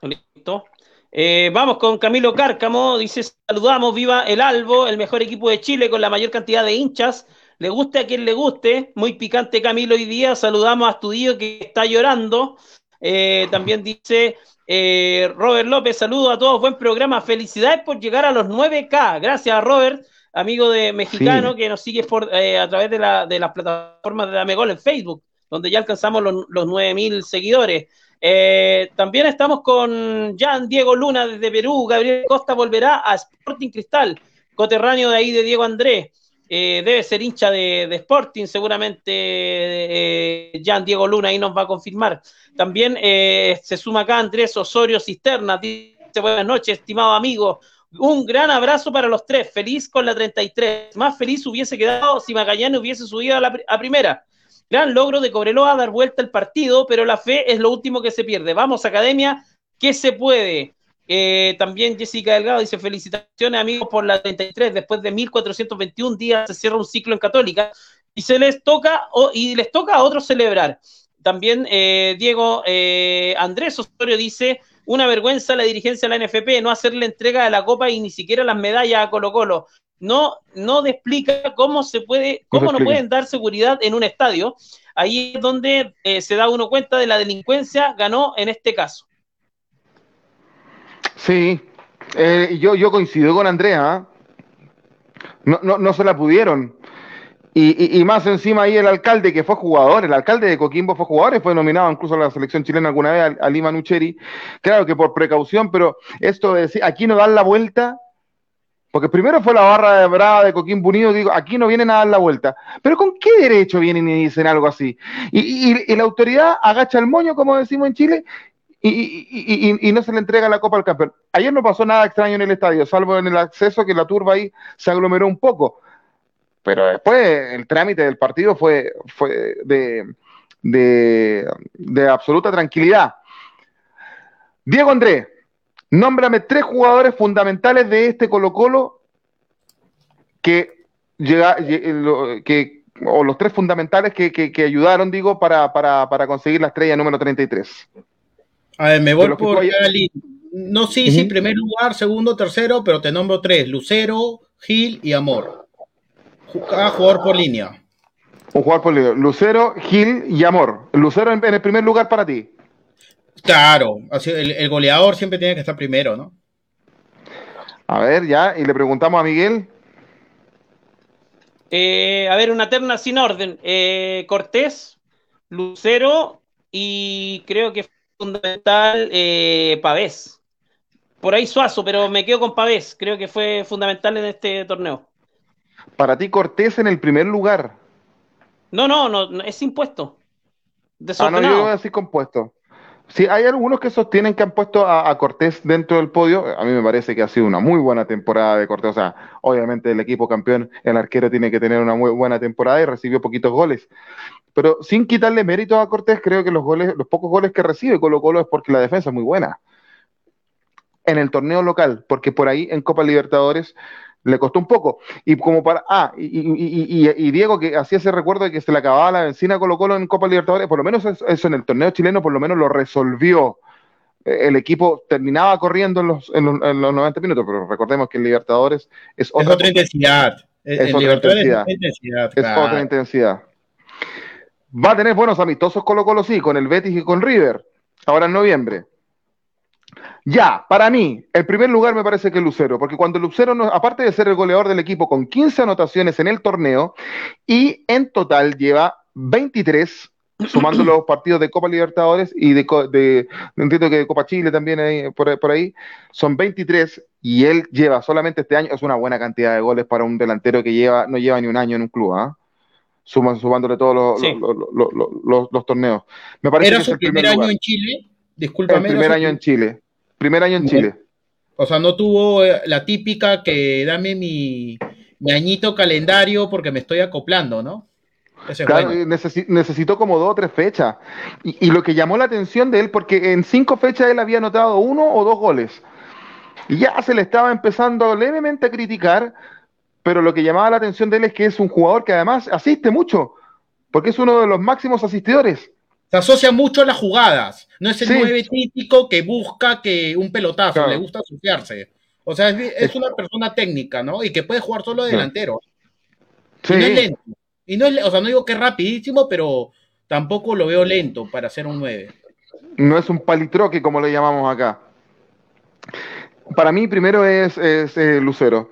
Listo. Eh, vamos con Camilo Cárcamo, dice, saludamos, viva el Albo, el mejor equipo de Chile con la mayor cantidad de hinchas, le guste a quien le guste, muy picante Camilo hoy día, saludamos a Estudillo que está llorando, eh, también dice eh, Robert López, saludo a todos, buen programa, felicidades por llegar a los 9K, gracias Robert, amigo de mexicano que nos sigue por, a través de, la, de las plataformas de Gol en Facebook, donde ya alcanzamos los, los 9000 seguidores. Eh, también estamos con Jan Diego Luna desde Perú. Gabriel Costa volverá a Sporting Cristal, coterráneo de ahí de Diego Andrés. Eh, debe ser hincha de, Sporting, seguramente eh, Diego Luna ahí nos va a confirmar. También se suma acá Andrés Osorio Cisterna. Dice buenas noches, estimado amigo. Un gran abrazo para los tres. Feliz con la 33. Más feliz hubiese quedado si Magallanes hubiese subido a la primera. Gran logro de Cobreloa dar vuelta el partido, pero la fe es lo último que se pierde. Vamos, Academia, que se puede. Eh, también Jessica Delgado dice: Felicitaciones, amigos, por la 33. Después de 1421 días se cierra un ciclo en Católica y se les toca, y les toca a otros celebrar. También eh, Diego eh, Andrés Osorio dice: Una vergüenza la dirigencia de la NFP no hacerle entrega de la copa y ni siquiera las medallas a Colo-Colo no, no explica cómo se puede, cómo no, pueden dar seguridad en un estadio. Ahí es donde eh, se da uno cuenta de la delincuencia ganó en este caso. Sí, eh, yo, yo coincido con Andrea. ¿ah? No, no, no se la pudieron. Y, y, más encima ahí el alcalde que fue jugador, el alcalde de Coquimbo fue jugador y fue nominado incluso a la selección chilena alguna vez, a, Lima Nucheri. Claro que por precaución, pero esto de decir, aquí no dan la vuelta, Porque primero fue la barra de brava de Coquimbo Unido, digo, aquí no vienen a dar la vuelta. Pero ¿con qué derecho vienen y dicen algo así? Y, la autoridad agacha el moño, como decimos en Chile, y, no se le entrega la copa al campeón. Ayer no pasó nada extraño en el estadio, salvo en el acceso que la turba ahí se aglomeró un poco. Pero después el trámite del partido fue, de, de absoluta tranquilidad. Diego Andrés, Nómbrame tres jugadores fundamentales de este Colo Colo que llega, o los tres fundamentales que, ayudaron, digo, para, conseguir la estrella número 33. A ver, me voy por No, sí, sí, primer lugar, segundo, tercero, pero te nombro tres: Lucero, Gil y Amor. Cada jugador por línea. Un jugador por línea. Lucero, Gil y Amor. Lucero en el primer lugar para ti. Claro, el, el goleador siempre tiene que estar primero, ¿no? A ver, ya, y le preguntamos a Miguel. Eh, a ver, una terna sin orden. Eh, Cortés, Lucero y creo que fundamental eh, Pavés. Por ahí Suazo, pero me quedo con Pavés. Creo que fue fundamental en este torneo. Para ti Cortés en el primer lugar. No, no, no, es impuesto. Ah, no, yo voy a decir compuesto. Sí, hay algunos que sostienen que han puesto a, Cortés dentro del podio. A mí me parece que ha sido una muy buena temporada de Cortés. O sea, obviamente el equipo campeón, el arquero tiene que tener una muy buena temporada y recibió poquitos goles. Pero sin quitarle mérito a Cortés, creo que los goles, los pocos goles que recibe Colo Colo es porque la defensa es muy buena. En el torneo local, porque por ahí en Copa Libertadores le costó un poco. Y como para. Ah, y, Diego, que hacía ese recuerdo de que se le acababa la benzina Colo Colo en Copa Libertadores, por lo menos eso en el torneo chileno, por lo menos lo resolvió. Eh, el equipo terminaba corriendo en los, en los, 90 minutos, pero recordemos que en Libertadores es otra, intensidad. Es, otra intensidad. Es, otra intensidad. Va a tener buenos amistosos Colo Colo, sí, con el Betis y con River, ahora en noviembre. Ya, para mí, el primer lugar me parece que Lucero, porque cuando Lucero, aparte de ser el goleador del equipo con 15 anotaciones en el torneo, y en total lleva 23, sumando los partidos de Copa Libertadores y de, de entiendo que de Copa Chile también hay, por, ahí, son 23, y él lleva solamente este año, es una buena cantidad de goles para un delantero que lleva no lleva ni un año en un club, ¿ah? sumándole todos los, los, torneos. Me parece ¿Era su primer, año en Chile? Discúlpame. El primer año en Chile. Primer año en Chile. O sea, no tuvo eh, la típica que dame mi, añito calendario porque me estoy acoplando, ¿no? claro, necesitó como dos o tres fechas. Y, lo que llamó la atención de él, porque en cinco fechas él había anotado uno o dos goles. Y ya se le estaba empezando levemente a criticar, pero lo que llamaba la atención de él es que es un jugador que además asiste mucho, porque es uno de los máximos asistidores. Se asocia mucho a las jugadas. No es el nueve típico que busca que un pelotazo, le gusta asociarse. O sea, es, una persona técnica, ¿no? Y que puede jugar solo delantero. Sí. Y no es lento. Y no es, o sea, no digo que es rapidísimo, pero tampoco lo veo lento para ser un 9. No es un palitroque como le llamamos acá. Para mí, primero es, eh, Lucero.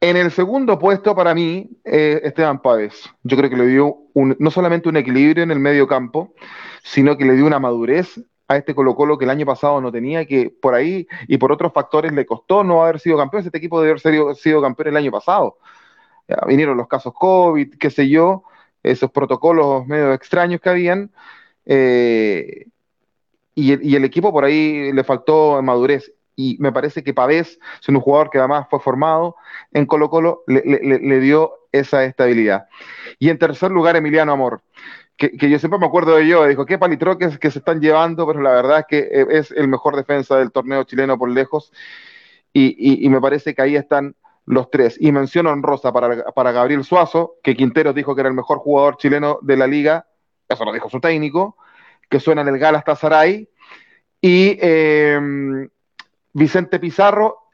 En el segundo puesto, para mí, eh, Esteban Páez. Yo creo que le dio no solamente un equilibrio en el medio campo, sino que le dio una madurez a este Colo Colo que el año pasado no tenía, que por ahí y por otros factores le costó no haber sido campeón. Este equipo debe haber sido, campeón el año pasado. vinieron los casos COVID, qué sé yo, esos protocolos medio extraños que habían. Eh, y, y, el equipo por ahí le faltó madurez y me parece que Pavés, siendo un jugador que además fue formado en Colo Colo, le, dio esa estabilidad. Y en tercer lugar, Emiliano Amor, que, yo siempre me acuerdo de yo, dijo, qué palitroques que se están llevando, pero la verdad es que eh, es el mejor defensa del torneo chileno por lejos, y, me parece que ahí están los tres. Y menciono honrosa para, para Gabriel Suazo, que Quinteros dijo que era el mejor jugador chileno de la liga, eso lo dijo su técnico, que suena en el Galatasaray, y... Eh, Vicente Pizarro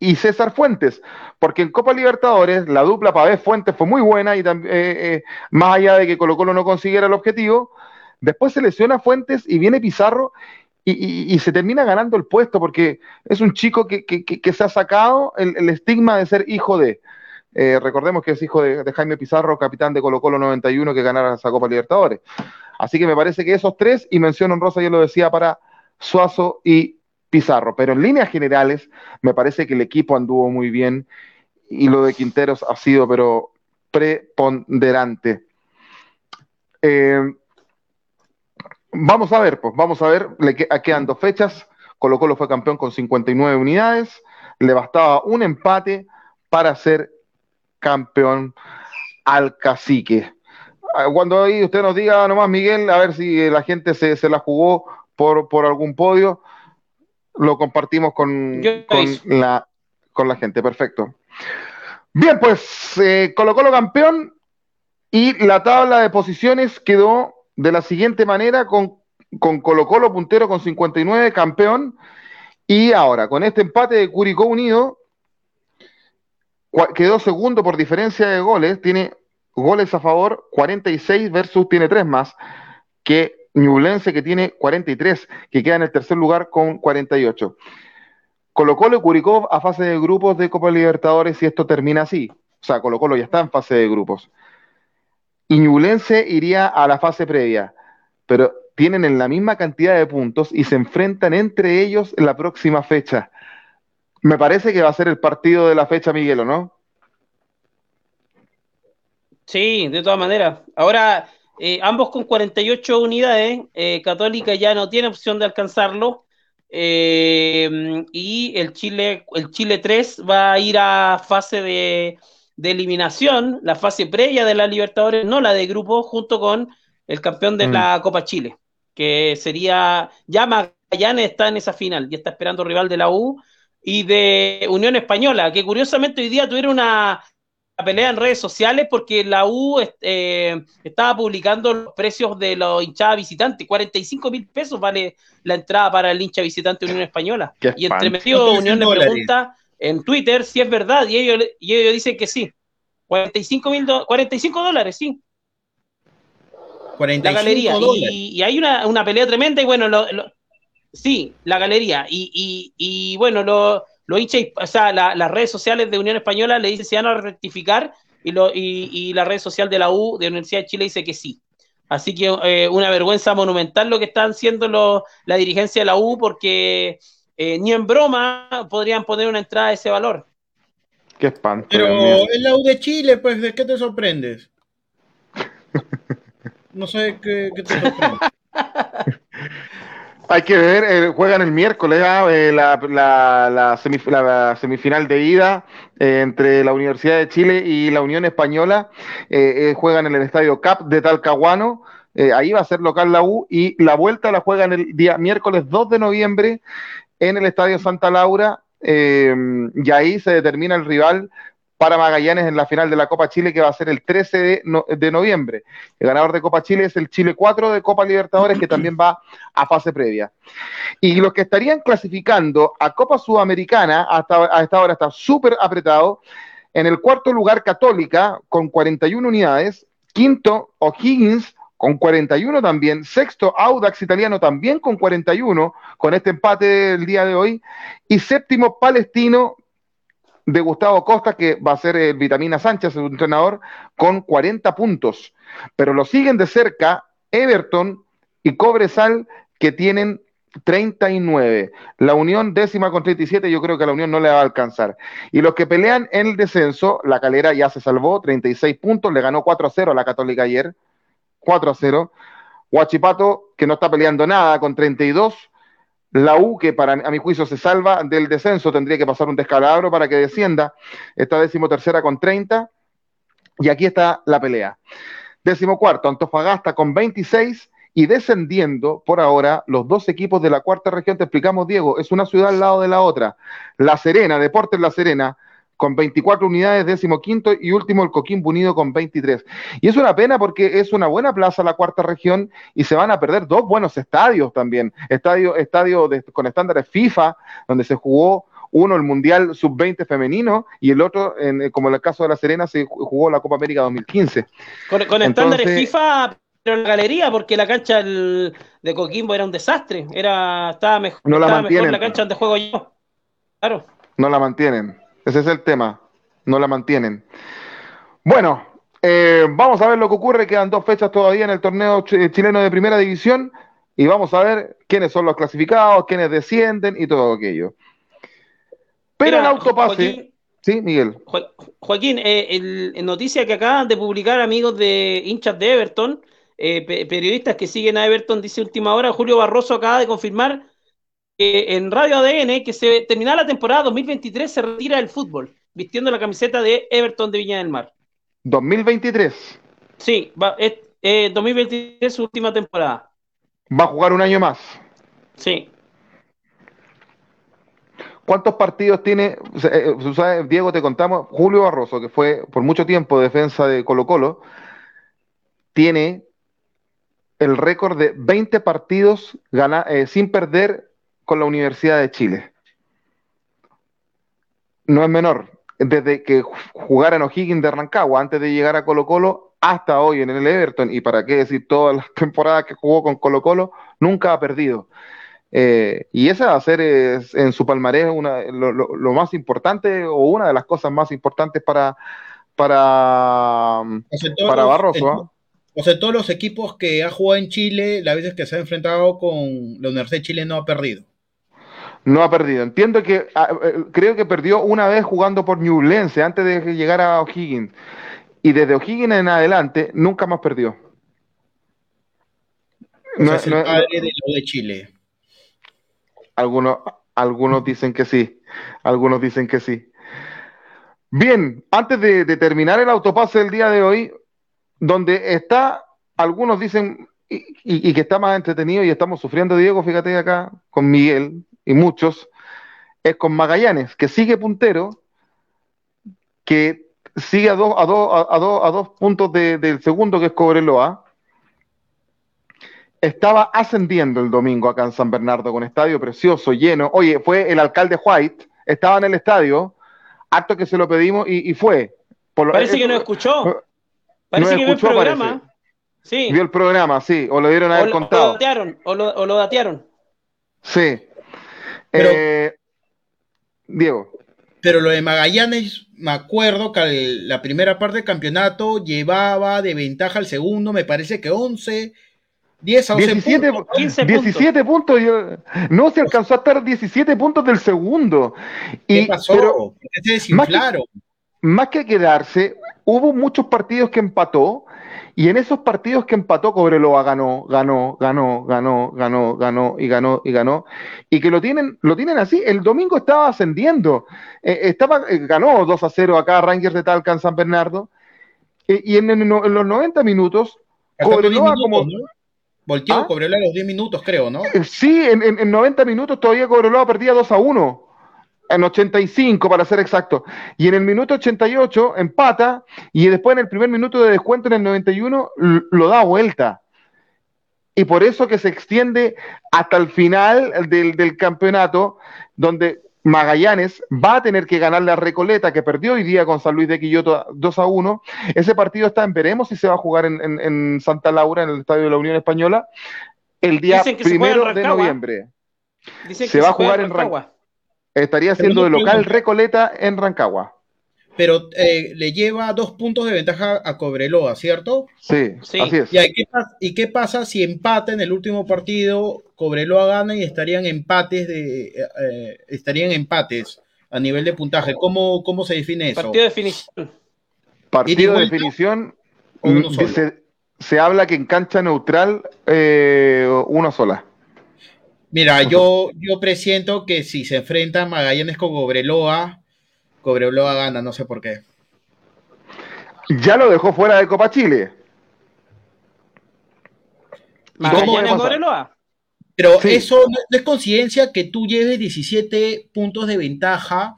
y César Fuentes, porque en Copa Libertadores la dupla Pavés Fuentes fue muy buena y también, eh, eh, más allá de que Colo Colo no consiguiera el objetivo, después se lesiona Fuentes y viene Pizarro y, se termina ganando el puesto porque es un chico que, se ha sacado el, estigma de ser hijo de. Eh, recordemos que es hijo de, Jaime Pizarro, capitán de Colo Colo 91 que ganara esa Copa Libertadores. Así que me parece que esos tres, y mención honrosa, yo lo decía para Suazo y Pizarro. Pero en líneas generales, me parece que el equipo anduvo muy bien y lo de Quinteros ha sido, pero preponderante. Eh, vamos a ver, pues vamos a ver, le quedan dos fechas. Colo Colo fue campeón con 59 unidades, le bastaba un empate para ser campeón al cacique. Ah, cuando ahí usted nos diga nomás, Miguel, a ver si la gente se, se la jugó por, por, algún podio, lo compartimos con, con la, con la gente. Perfecto. Bien, pues eh, Colo Colo campeón y la tabla de posiciones quedó de la siguiente manera con, con Colo Colo puntero con 59, campeón. Y ahora, con este empate de Curicó Unido, quedó segundo por diferencia de goles, tiene goles a favor 46 versus tiene tres más que Ñublense que tiene 43, que queda en el tercer lugar con 48. Colo Colo y Curicó a fase de grupos de Copa Libertadores y esto termina así. O sea, Colo ya está en fase de grupos. Y Ñublense iría a la fase previa, pero tienen en la misma cantidad de puntos y se enfrentan entre ellos en la próxima fecha. Me parece que va a ser el partido de la fecha, Miguel, ¿o no? Sí, de todas maneras. Ahora, eh, ambos con 48 unidades, eh, Católica ya no tiene opción de alcanzarlo. Eh, y el Chile, el Chile 3 va a ir a fase de, eliminación, la fase previa de la Libertadores, no la de grupo, junto con el campeón de mm. la Copa Chile, que sería, ya Magallanes está en esa final, y está esperando rival de la U y de Unión Española, que curiosamente hoy día tuvieron una pelea en redes sociales porque la U eh, estaba publicando los precios de los hinchadas visitantes. 45 mil pesos vale la entrada para el hincha visitante de Unión Española. y entre medio Unión le pregunta en Twitter si es verdad y ellos, y ellos dicen que sí. 45, mil 45 dólares, sí. 45 la galería. Y, hay una, pelea tremenda y bueno, sí, la galería. Y, y bueno, lo los hinchas, o sea, las redes sociales de Unión Española le dicen si van a rectificar y, lo, y, la red social de la U, de Universidad de Chile, dice que sí. Así que eh, una vergüenza monumental lo que están haciendo la dirigencia de la U, porque eh, ni en broma podrían poner una entrada de ese valor. Qué espanto. Pero es la U de Chile, pues, ¿de qué te sorprendes? No sé qué, qué te sorprende. Hay que ver, eh, juegan el miércoles ah, eh, la, semifinal de ida eh, entre la Universidad de Chile y la Unión Española. juegan en el Estadio CAP de Talcahuano. ahí va a ser local la U y la vuelta la juegan el día miércoles 2 de noviembre en el Estadio Santa Laura. y ahí se determina el rival para Magallanes en la final de la Copa Chile que va a ser el 13 de, noviembre. El ganador de Copa Chile es el Chile 4 de Copa Libertadores que también va a fase previa. Y los que estarían clasificando a Copa Sudamericana hasta a esta hora está súper apretado. En el cuarto lugar Católica con 41 unidades, quinto O'Higgins con 41 también, sexto Audax Italiano también con 41 con este empate del día de hoy y séptimo Palestino de Gustavo Costa, que va a ser el Vitamina Sánchez, su entrenador, con 40 puntos. Pero lo siguen de cerca Everton y Cobresal, que tienen 39. La Unión décima con 37, yo creo que la Unión no le va a alcanzar. Y los que pelean en el descenso, la Calera ya se salvó, 36 puntos, le ganó 4 a 0 a la Católica ayer, 4 a 0. Huachipato, que no está peleando nada, con 32. La U, que para a mi juicio se salva del descenso, tendría que pasar un descalabro para que descienda. Está decimotercera con 30. Y aquí está la pelea. Décimo cuarto, Antofagasta con 26 y descendiendo por ahora los dos equipos de la cuarta región. Te explicamos, Diego, es una ciudad al lado de la otra. La Serena, Deportes La Serena, con 24 unidades, décimo quinto y último el Coquimbo Unido con 23. Y es una pena porque es una buena plaza la cuarta región y se van a perder dos buenos estadios también. Estadio, estadio con estándares FIFA, donde se jugó uno el Mundial Sub-20 femenino y el otro, en, como en el caso de La Serena, se jugó la Copa América 2015. Con, estándares FIFA, pero en la galería, porque la cancha de Coquimbo era un desastre. Era, estaba mejor, no la mejor la cancha donde juego yo. Claro. No la mantienen. Ese es el tema. No la mantienen. Bueno, eh, vamos a ver lo que ocurre. Quedan dos fechas todavía en el torneo chileno de primera división. y vamos a ver quiénes son los clasificados, quiénes descienden y todo aquello. Pero el autopase... sí, Miguel. Joaquín, eh, noticia que acaban de publicar amigos de hinchas de Everton, eh, periodistas que siguen a Everton, dice última hora, Julio Barroso acaba de confirmar en Radio ADN que se termina la temporada 2023 se retira del fútbol, vistiendo la camiseta de Everton de Viña del Mar. 2023. Sí, va, es, 2023 su última temporada. Va a jugar un año más. Sí. ¿Cuántos partidos tiene? Eh, Diego, te contamos, Julio Barroso, que fue por mucho tiempo defensa de Colo Colo, tiene el récord de 20 partidos eh, sin perder con la Universidad de Chile. No es menor. Desde que jugara en O'Higgins de Rancagua, antes de llegar a Colo Colo, hasta hoy en el Everton, y para qué decir todas las temporadas que jugó con Colo Colo, nunca ha perdido. Eh, y esa va a ser en su palmarés una, lo, más importante o una de las cosas más importantes para, para, para Barroso. ¿ah? O sea, todos los equipos que ha jugado en Chile, las veces que se ha enfrentado con la Universidad de Chile, no ha perdido. No ha perdido. Entiendo que ah, eh, creo que perdió una vez jugando por Newlense antes de llegar a O'Higgins. Y desde O'Higgins en adelante nunca más perdió. No, es el padre de lo de Chile. Algunos, algunos dicen que sí. Algunos dicen que sí. Bien, antes de, terminar el autopase del día de hoy, donde está, algunos dicen, y, que está más entretenido y estamos sufriendo, Diego, fíjate acá, con Miguel y muchos, es con Magallanes, que sigue puntero, que sigue a dos, a a a dos puntos del segundo, que es Cobreloa, estaba ascendiendo el domingo acá en San Bernardo con estadio precioso, lleno. Oye, fue el alcalde White, estaba en el estadio, acto que se lo pedimos y, fue. parece que no escuchó. Parece que vio el programa. Sí. Vio el programa, sí, o lo dieron a haber contado. Lo datearon, o, lo, o lo datearon. Sí. Eh, Diego. Pero lo de Magallanes, me acuerdo que la primera parte del campeonato llevaba de ventaja al segundo, me parece que 11 10 a 17, puntos. 17 puntos. no se alcanzó a estar 17 puntos del segundo. ¿Qué pasó? Pero, más, que, más que quedarse, hubo muchos partidos que empató. Y en esos partidos que empató, Cobreloa ganó, ganó, ganó, ganó, ganó, ganó y ganó y ganó. Y que lo tienen, lo tienen así. El domingo estaba ascendiendo. Eh, estaba, eh, ganó 2 a 0 acá Rangers de Talca en San Bernardo. Eh, y en, en, los 90 minutos, Cobreloa como. Volteó ¿Ah? Cobreloa a los 10 minutos, creo, ¿no? Eh, sí, en, en, 90 minutos todavía Cobreloa perdía 2 a 1. En 85, para ser exacto. Y en el minuto 88 empata. Y después en el primer minuto de descuento en el 91 lo da vuelta. Y por eso que se extiende hasta el final del, del campeonato, donde Magallanes va a tener que ganar la Recoleta que perdió hoy día con San Luis de Quilloto 2 a 1. Ese partido está en veremos si se va a jugar en, Santa Laura, en el Estadio de la Unión Española, el día primero de noviembre. se, va a jugar en Rancagua. Estaría siendo de local Recoleta en Rancagua pero eh, le lleva dos puntos de ventaja a Cobreloa, ¿cierto? Sí, sí. así es. ¿Y, qué, pasa si empata en el último partido, Cobreloa gana y estarían empates de eh, estarían empates a nivel de puntaje? ¿Cómo, cómo se define eso? Partido de definición. Partido de definición mm, se, habla que en cancha neutral eh, una sola. Mira, yo, yo presiento que si se enfrentan Magallanes con Cobreloa, Cobreloa gana, no sé por qué. Ya lo dejó fuera de Copa Chile. Cobreloa? Pero eso no, es coincidencia que tú lleves 17 puntos de ventaja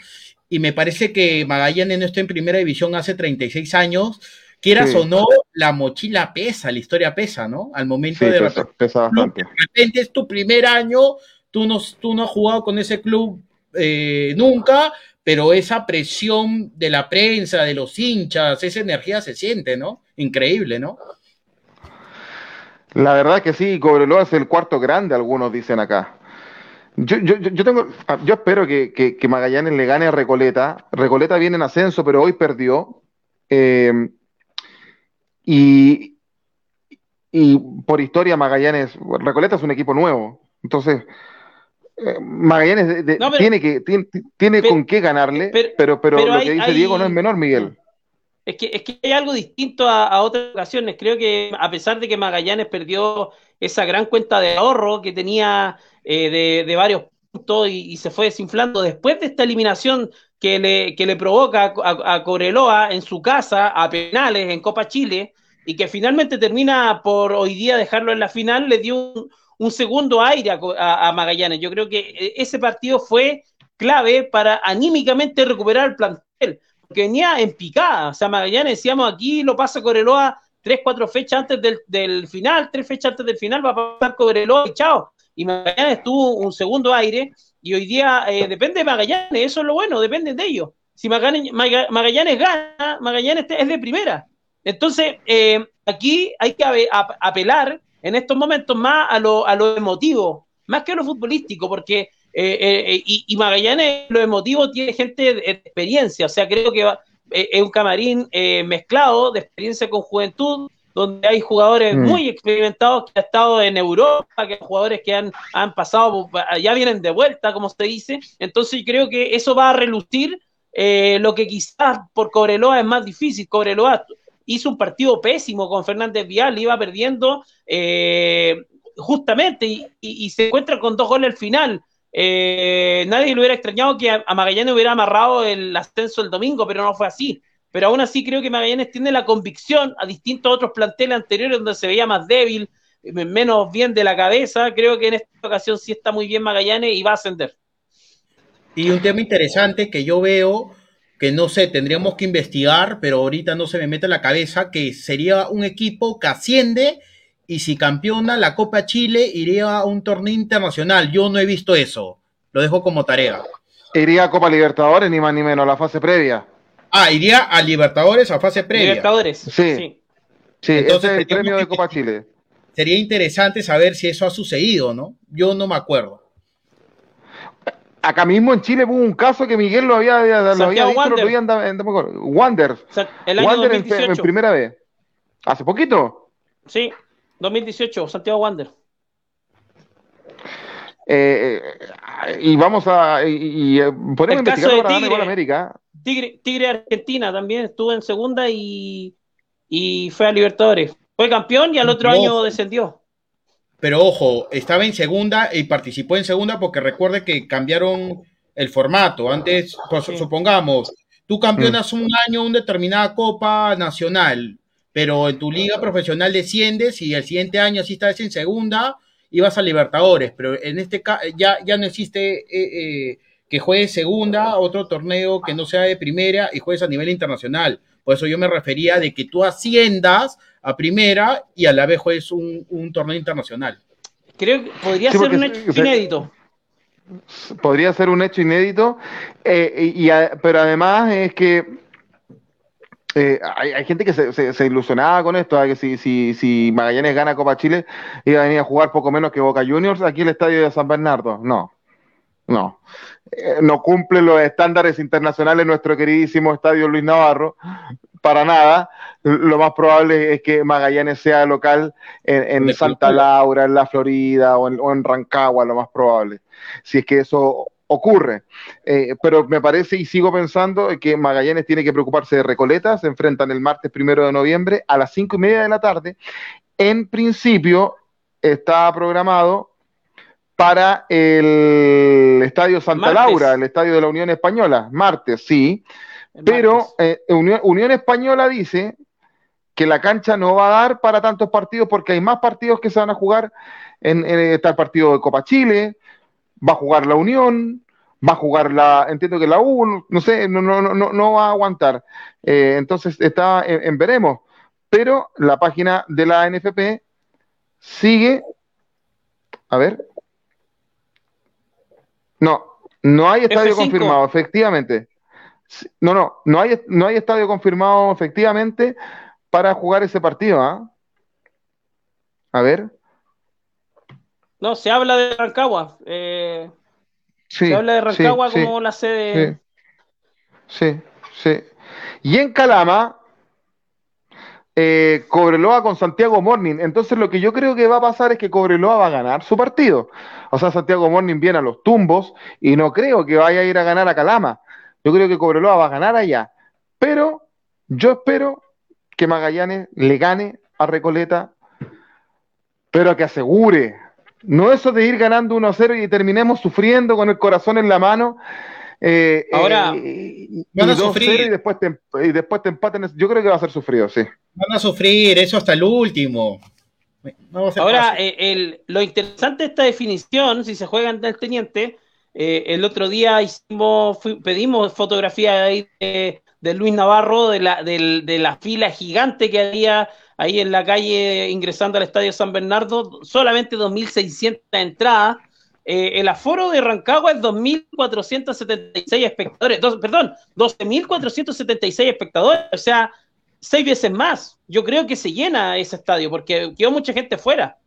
y me parece que Magallanes no está en primera división hace 36 años. Quieras o no, la mochila pesa, la historia pesa, ¿no? Al momento de... Pesa, pesa bastante. De repente es tu primer año, tú no, tú no has jugado con ese club eh, nunca, pero esa presión de la prensa, de los hinchas, esa energía se siente, ¿no? Increíble, ¿no? La verdad que sí, Cobreloa es el cuarto grande, algunos dicen acá. Yo, yo, yo, tengo, ah, yo espero que, que, Magallanes le gane a Recoleta. Recoleta viene en ascenso, pero hoy perdió. Eh, y, y por historia Magallanes, Recoleta es un equipo nuevo, entonces eh, Magallanes tiene que tiene, con qué ganarle, pero, pero, lo que dice Diego no es menor, Miguel. Es que, es que hay algo distinto a, otras ocasiones. Creo que a pesar de que Magallanes perdió esa gran cuenta de ahorro que tenía eh, de, varios y, se fue desinflando después de esta eliminación que le, que le provoca a, a Cobreloa en su casa, a penales en Copa Chile, y que finalmente termina por hoy día dejarlo en la final, le dio un, segundo aire a, Magallanes. Yo creo que eh, ese partido fue clave para anímicamente recuperar el plantel, porque venía en picada. O sea, Magallanes, decíamos, aquí lo pasa Coreloa tres, cuatro fechas antes del, final, tres fechas antes del final va a pasar Coreloa y chao. Y Magallanes tuvo un segundo aire y hoy día eh, depende de Magallanes, eso es lo bueno, depende de ellos. Si Magallanes, Magallanes gana, Magallanes es de primera. Entonces, eh, aquí hay que apelar en estos momentos más a lo, a lo emotivo, más que a lo futbolístico, porque eh, eh, y, Magallanes, lo emotivo, tiene gente de, experiencia, o sea, creo que es un camarín mezclado de experiencia con juventud, donde hay jugadores mm. muy experimentados que han estado en Europa, que jugadores que han, han pasado, ya vienen de vuelta, como se dice, entonces creo que eso va a relucir lo que quizás por Cobreloa es más difícil. Cobreloa hizo un partido pésimo con Fernández Vial, iba perdiendo eh, justamente y, se encuentra con dos goles al final. Eh, nadie le hubiera extrañado que a, Magallanes hubiera amarrado el ascenso el domingo, pero no fue así. Pero aún así creo que Magallanes tiene la convicción, a distintos otros planteles anteriores donde se veía más débil, menos bien de la cabeza, creo que en esta ocasión sí está muy bien Magallanes y va a ascender. Y un tema interesante que yo veo que no sé, tendríamos que investigar, pero ahorita no se me mete en la cabeza que sería un equipo que asciende y si campeona la Copa Chile iría a un torneo internacional. Yo no he visto eso. Lo dejo como tarea. Iría a Copa Libertadores, ni más ni menos, la fase previa. Ah, iría a Libertadores, a fase previa. Libertadores. Sí. Sí, Entonces, el premio de Copa Chile. Sería interesante saber si eso ha sucedido, ¿no? Yo no me acuerdo. Acá mismo en Chile hubo un caso que Miguel lo había, lo había dicho, Wander. lo en, Wander. el año Wander 2018. En, primera vez. ¿Hace poquito? Sí, 2018, Santiago Wander. Eh, eh, y vamos a. Y, y eh, podemos investigar para Tigre, América. Tigre, Tigre Argentina también estuvo en segunda y, y fue a Libertadores. Fue campeón y al otro año descendió. Pero ojo, estaba en segunda y participó en segunda porque recuerde que cambiaron el formato. Antes, pues, supongamos, tú campeonas mm. un año una determinada Copa Nacional, pero en tu liga profesional desciendes y el siguiente año, si estás en segunda, ibas a Libertadores. Pero en este caso ya, ya no existe eh, eh, que juegues segunda, otro torneo que no sea de primera y juegues a nivel internacional. Por eso yo me refería de que tú asciendas a primera y a la vez juegues un, torneo internacional. Creo que podría ser un hecho inédito. Podría ser un hecho inédito, eh, y, pero además es que eh, hay, gente que se, ilusionaba con esto, que si, si, si Magallanes gana Copa Chile, iba a venir a jugar poco menos que Boca Juniors aquí en el estadio de San Bernardo. No, no. Eh, no cumple los estándares internacionales nuestro queridísimo estadio Luis Navarro, para nada. Lo más probable es que Magallanes sea local en, Santa Laura, en la Florida o en, Rancagua, lo más probable. Si es que eso ocurre. Eh, pero me parece y sigo pensando que Magallanes tiene que preocuparse de Recoleta. Se enfrentan el martes primero de noviembre a las cinco y media de la tarde. En principio está programado para el Estadio Santa Laura, el Estadio de la Unión Española, martes, sí. Pero eh, Unión, Española dice que la cancha no va a dar para tantos partidos porque hay más partidos que se van a jugar en, está el partido de Copa Chile, va a jugar la Unión, va a jugar la, entiendo que la U, no sé, no, no, no, no va a aguantar. Eh, entonces está en, veremos. Pero la página de la NFP sigue, a ver, no, no hay estadio confirmado, efectivamente. No, no, no hay, no hay estadio confirmado efectivamente para jugar ese partido. ¿ah? A ver. No, se habla de Rancagua. Eh, se habla de Rancagua como la sede. Sí, sí, Y en Calama eh, Cobreloa con Santiago Morning. Entonces lo que yo creo que va a pasar es que Cobreloa va a ganar su partido. O sea, Santiago Morning viene a los tumbos y no creo que vaya a ir a ganar a Calama. Yo creo que Cobreloa va a ganar allá. Pero yo espero que Magallanes le gane a Recoleta, pero que asegure. No eso de ir ganando 1-0 y terminemos sufriendo con el corazón en la mano. Eh, Ahora, eh, van a sufrir y después, te, y después te empaten. Yo creo que va a ser sufrido, sí. Van a sufrir, eso hasta el último. Ahora, eh, el, lo interesante de esta definición, si se juega ante el teniente, eh, el otro día hicimos, pedimos fotografía ahí de, de, Luis Navarro, de la, de, de la fila gigante que había ahí en la calle ingresando al Estadio San Bernardo, solamente 2.600 entradas. Eh, el aforo de Rancagua es 2.476 espectadores, dos, perdón, 12.476 espectadores, o sea, seis veces más. Yo creo que se llena ese estadio porque quedó mucha gente fuera.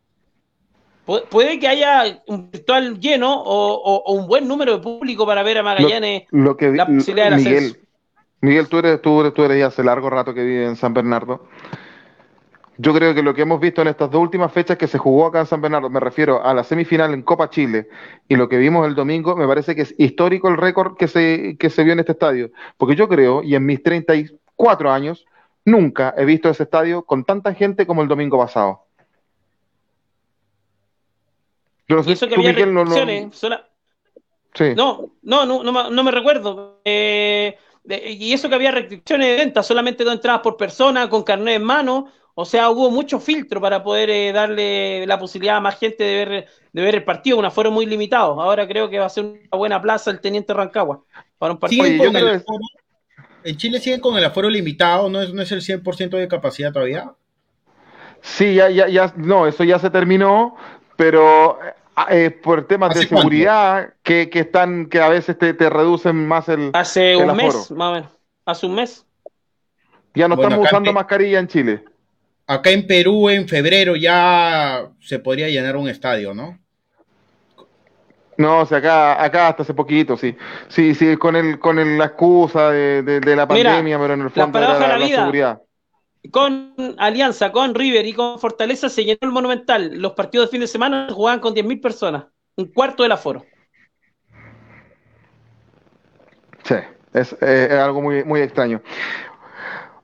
Pu puede que haya un virtual lleno o, o, o, un buen número de público para ver a Magallanes lo, lo que, la posibilidad de Miguel, Miguel, tú eres, tú, tú eres ya hace largo rato que vive en San Bernardo. Yo creo que lo que hemos visto en estas dos últimas fechas que se jugó acá en San Bernardo, me refiero a la semifinal en Copa Chile y lo que vimos el domingo, me parece que es histórico el récord que se, que se vio en este estadio. Porque yo creo, y en mis 34 años, nunca he visto ese estadio con tanta gente como el domingo pasado. Yo no sé, y eso que había Miguel, no, no... Sola... Sí. no, no, no, no, no, me recuerdo. Eh, y eso que había restricciones de venta, solamente dos entradas por persona, con carnet en mano. O sea, hubo mucho filtro para poder eh, darle la posibilidad a más gente de ver, de ver el partido, un aforo muy limitado. Ahora creo que va a ser una buena plaza el Teniente Rancagua para un partido. Sí, el, en Chile siguen con el aforo limitado, ¿no es, no es el 100% de capacidad todavía? Sí, ya, ya, ya, no, eso ya se terminó, pero eh, por temas de seguridad que, que están, que a veces te, te reducen más el Hace el un aforo. mes, más o menos. Hace un mes. Ya no Bueno, estamos usando en- mascarilla en Chile. Acá en Perú, en febrero, ya se podría llenar un estadio, ¿no? No, o sea, acá, acá hasta hace poquito, sí. Sí, sí, con el, con el, la excusa de, de, de la Mira, pandemia, pero en el la fondo era paradoja de la, la la vida. seguridad. Con Alianza, con River y con Fortaleza se llenó el Monumental. Los partidos de fin de semana jugaban con 10.000 personas, un cuarto del aforo. Sí, es, eh, es algo muy, muy extraño.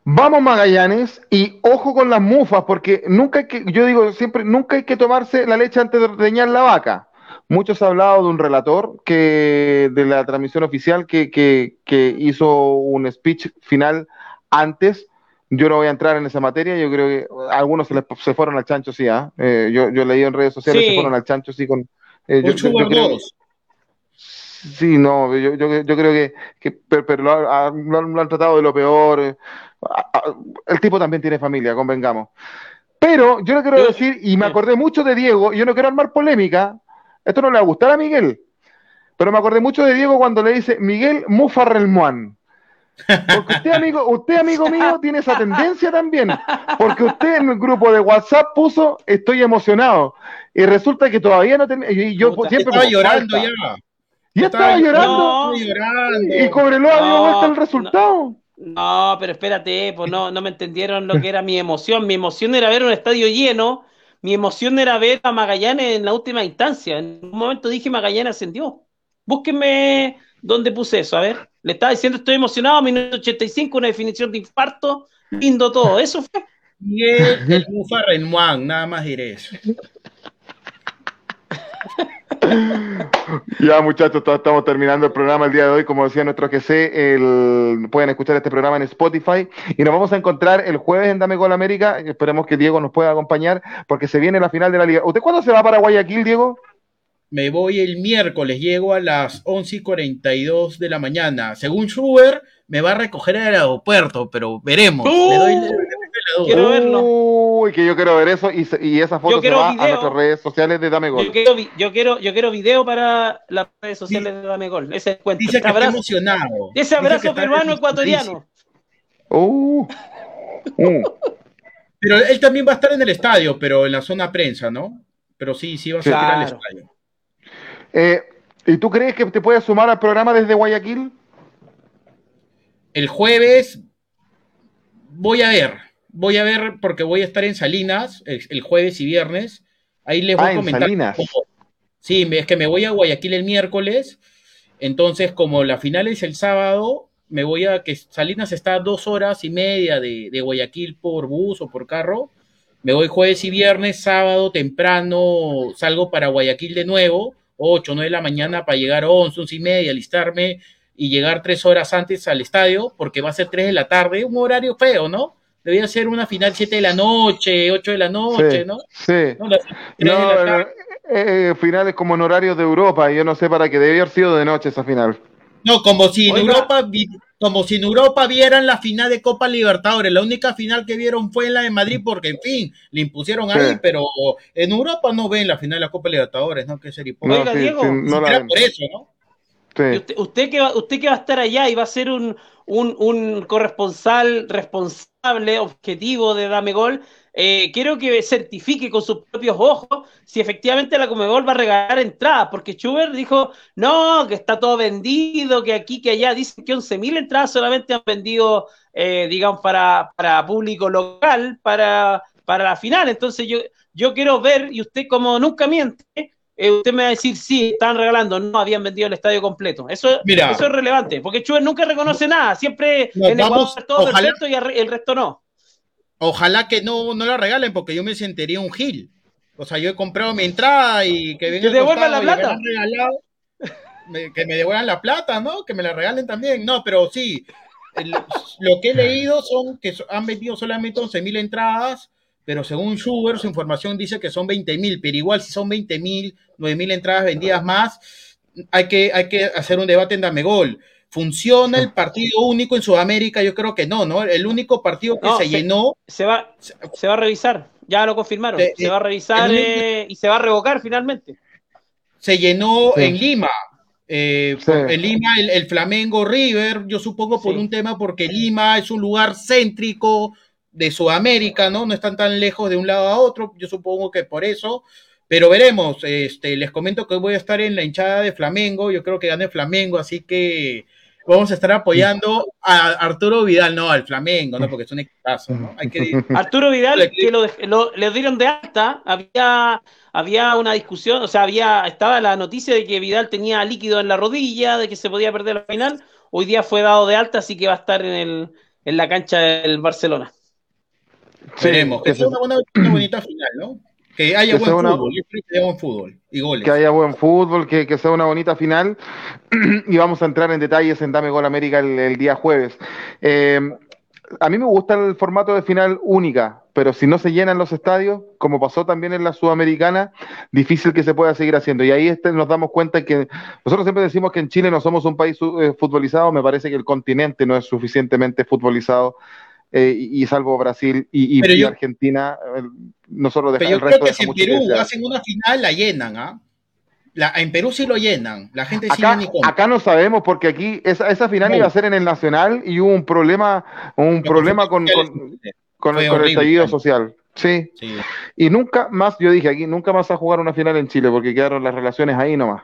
Vamos Magallanes y ojo con las mufas, porque nunca hay que, yo digo siempre, nunca hay que tomarse la leche antes de reñar la vaca. Muchos han hablado de un relator que de la transmisión oficial que, que, que hizo un speech final antes. Yo no voy a entrar en esa materia, yo creo que algunos se, les, se fueron al chancho, sí, ¿ah? eh, yo, yo leí en redes sociales, Sí. se fueron al chancho, sí, con... eh, yo, yo- yo creo-. Sí, no, yo, yo, yo creo que, que pero, pero lo, ha- lo han lo han tratado de lo peor. El tipo también tiene familia, convengamos. Pero yo le quiero Yo- decir, y me acordé mucho de Diego, y yo no quiero armar polémica, esto no le va a gustar a Miguel, pero me acordé mucho de Diego cuando le dice Miguel Mufarrelmuan. Porque usted, amigo, usted, amigo mío, tiene esa tendencia también. Porque usted en el grupo de WhatsApp puso estoy emocionado. Y resulta que todavía no tenía. Y yo Puta, siempre Estaba llorando falta. ya. Ya estaba llorando. No. Llorando. Y Cobreloa dio No, vuelta el no. resultado. No, pero espérate, pues no, no me entendieron lo que era mi emoción. Mi emoción era ver un estadio lleno. Mi emoción era ver a Magallanes en la última instancia. En un momento dije Magallanes ascendió. Búsquenme dónde puse eso. A ver, le estaba diciendo estoy emocionado, minuto 85, una definición de infarto. Lindo todo. Eso fue. Miguel el Mufa Renmuán, nada más diré eso. Ya, muchachos, todos estamos terminando el programa el día de hoy. Como decía nuestro sé, el... pueden escuchar este programa en Spotify. Y nos vamos a encontrar el jueves en Dame Gol América. Esperemos que Diego nos pueda acompañar porque se viene la final de la liga. ¿Usted cuándo se va para Guayaquil, Diego? Me voy el miércoles, llego a las 11 y 42 de la mañana. Según Schubert, me va a recoger al aeropuerto, pero veremos. Le doy la duda. Quiero verlo. Uy, que yo quiero ver eso. Y, y esa foto se va a nuestras redes sociales de Dame Yo Gol. quiero, yo quiero, yo quiero video para las redes sociales de Dame Gol. Ese encuentro. Dice que está abrazo, emocionado. ese abrazo está peruano ecuatoriano. Uh. Uh. Pero él también va a estar en el estadio, pero en la zona prensa, ¿no? Pero sí, sí va a salir al Claro. estadio. Eh, ¿Y tú crees que te puedes sumar al programa desde Guayaquil? El jueves voy a ver, voy a ver, porque voy a estar en Salinas el, jueves y viernes. Ahí les voy ah, a comentar. Salinas. Sí, es que me voy a Guayaquil el miércoles. Entonces, como la final es el sábado, me voy a que Salinas está a dos horas y media de, de Guayaquil por bus o por carro. Me voy jueves y viernes, sábado temprano, salgo para Guayaquil de nuevo, 8, 9 de la mañana para llegar a 11, 11 y media, alistarme y llegar tres horas antes al estadio, porque va a ser 3 de la tarde, un horario feo, ¿no? Debía ser una final 7 de la noche, 8 de la noche, ¿no? Sí. No, eh, finales como en horario de Europa, yo no sé para qué, debía haber sido de noche esa final. No, como si en Europa como si en Europa vieran la final de Copa Libertadores. La única final que vieron fue en la de Madrid porque, en fin, le impusieron ahí, pero en Europa no ven la final de la Copa Libertadores, ¿no? Que sería Oiga, Diego, no por eso, ¿no? Usted, usted, que va, usted que va a estar allá y va a ser un, un, un corresponsal responsable, objetivo de Dame Gol, eh, quiero que certifique con sus propios ojos si efectivamente la Comebol va a regalar entradas, porque Schubert dijo, no, que está todo vendido, que aquí, que allá, dicen que 11.000 entradas solamente han vendido, eh, digamos, para, para público local, para, para la final. Entonces yo, yo quiero ver, y usted como nunca miente, eh, usted me va a decir, sí, están regalando, no habían vendido el estadio completo. Eso, eso es relevante, porque Schubert nunca reconoce nada, siempre en Ecuador todo perfecto y el resto no. Ojalá que no, no la regalen porque yo me sentiría un gil. O sea, yo he comprado mi entrada y que venga. Que devuelvan la plata. que me devuelvan la plata, ¿no? Que me la regalen también. No, pero sí. lo que he leído son que han vendido solamente 11.000 entradas, pero según Schubert, su información dice que son 20.000, pero igual si son 20.000, 9.000 entradas vendidas más, hay que, hay que hacer un debate en Damegol. ¿Funciona el partido único en Sudamérica? Yo creo que no, ¿no? El único partido que se, llenó. Se va, se va a revisar, ya lo confirmaron. Se, va a revisar eh, y se va a revocar finalmente. Se llenó en Lima. Eh, en Lima, el, Flamengo River, yo supongo por un tema porque Lima es un lugar céntrico de Sudamérica, ¿no? No están tan lejos de un lado a otro, yo supongo que por eso. Pero veremos, este, les comento que voy a estar en la hinchada de Flamengo, yo creo que gane Flamengo, así que vamos a estar apoyando a Arturo Vidal, no, al Flamengo, ¿no? Porque es un equipazo, ¿no? Hay que... Arturo Vidal, que lo, le dieron de alta, había, había una discusión, o sea, había, estaba la noticia de que Vidal tenía líquido en la rodilla, de que se podía perder la final, hoy día fue dado de alta, así que va a estar en, el, en la cancha del Barcelona. Veremos, que sea una, buena, una bonita final, ¿no? Que haya buen, fútbol, que haya buen fútbol y goles. Que haya buen fútbol, que, sea una bonita final. y vamos a entrar en detalles en Dame Gol América el, día jueves. Eh, a mí me gusta el formato de final única, pero si no se llenan los estadios, como pasó también en la Sudamericana, difícil que se pueda seguir haciendo. Y ahí este, nos damos cuenta que nosotros siempre decimos que en Chile no somos un país eh, futbolizado, me parece que el continente no es suficientemente futbolizado eh, y, salvo Brasil y, Argentina, nosotros dejamos el resto creo que si en Perú hacen una final, la llenan, ¿ah? en Perú sí lo llenan, la gente acá, sí Acá no sabemos porque aquí esa, esa final iba a ser en el Nacional y hubo un problema, un problema con, con, el, estallido social. Sí. Y nunca más, yo dije aquí, nunca más a jugar una final en Chile porque quedaron las relaciones ahí nomás.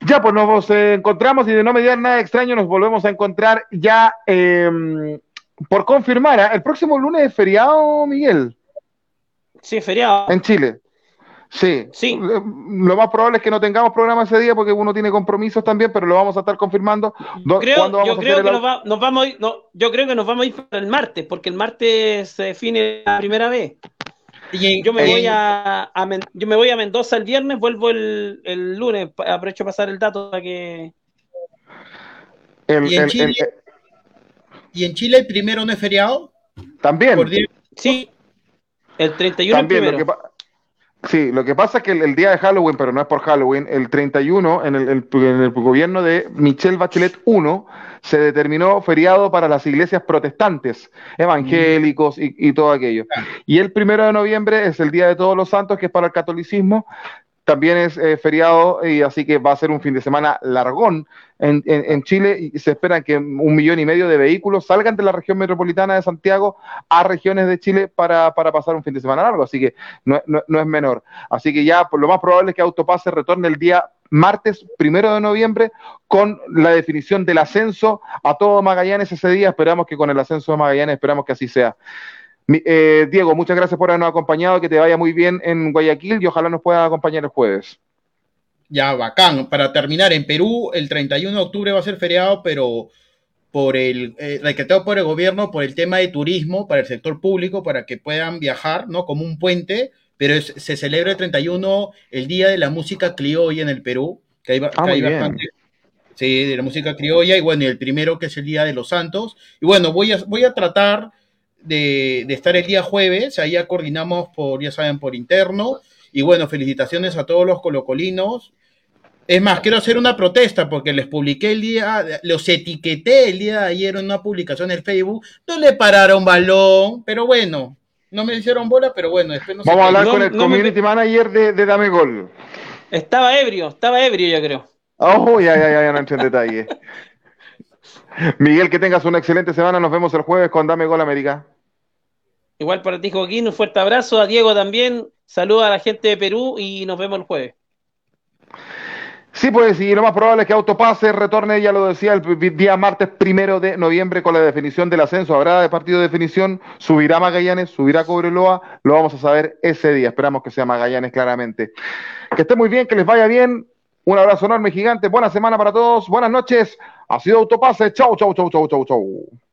Ya, pues nos encontramos y de no mediar nada extraño, nos volvemos a encontrar ya eh, por confirmar, ¿eh? el próximo lunes es feriado, Miguel. Sí, feriado. En Chile. Sí. sí. Lo más probable es que no tengamos programa ese día porque uno tiene compromisos también, pero lo vamos a estar confirmando. yo creo que nos, vamos a ir, no, yo creo que nos vamos a ir para el martes, porque el martes se define la primera vez. Y yo me voy a, yo me voy a Mendoza el viernes, vuelvo el, el lunes, aprovecho pasar el dato para que el, ¿Y en Chile? ¿Y en Chile el primero no es feriado? También. Sí, el 31 También, Lo que sí, lo que pasa es que el, día de Halloween, pero no es por Halloween, el 31, en el, en el gobierno de Michelle Bachelet I, se determinó feriado para las iglesias protestantes, evangélicos y, y todo aquello. Y el primero de noviembre es el Día de Todos los Santos, que es para el catolicismo, también es eh, feriado y así que va a ser un fin de semana largón en, en, Chile y se espera que un millón y medio de vehículos salgan de la región metropolitana de Santiago a regiones de Chile para, para pasar un fin de semana largo, así que no, no, es menor. Así que ya por lo más probable es que Autopase retorne el día martes primero de noviembre con la definición del ascenso a todo Magallanes ese día. Esperamos que con el ascenso de Magallanes, esperamos que así sea. Eh, Diego, muchas gracias por habernos acompañado, que te vaya muy bien en Guayaquil y ojalá nos pueda acompañar el jueves. Ya, bacán. Para terminar, en Perú el 31 de octubre va a ser feriado, pero por el eh, decretado por el gobierno por el tema de turismo para el sector público, para que puedan viajar, ¿no? Como un puente, pero se celebra el 31 el Día de la Música Criolla en el Perú, que hay, ah, bastante, sí, de la música criolla, y bueno, y el primero que es el Día de los Santos, y bueno, voy a, voy a tratar de, de estar el día jueves, ahí ya coordinamos por, ya saben, por interno, y bueno, felicitaciones a todos los colocolinos, es más, quiero hacer una protesta porque les publiqué el día, los etiqueté el día de ayer en una publicación en Facebook, no le pararon balón, pero bueno, no me hicieron bola, pero bueno, después no Vamos a hablar con el community manager de, Dame Gol. Estaba ebrio, estaba ebrio yo creo. Oh, ya, ya, ya, ya no entré en detalle. Miguel, que tengas una excelente semana, nos vemos el jueves con Dame Gol América. Igual para ti, Joaquín, un fuerte abrazo, a Diego también, saluda a la gente de Perú y nos vemos el jueves. Sí, pues, y lo más probable es que Autopase retorne, ya lo decía, el día martes primero de noviembre con la definición del ascenso. Habrá de partido de definición, subirá Magallanes, subirá Cobreloa, lo vamos a saber ese día. Esperamos que sea Magallanes claramente. Que esté muy bien, que les vaya bien. Un abrazo enorme, gigante. Buena semana para todos. Buenas noches. Ha sido Autopase. Chau, chau, chau, chau, chau, chau.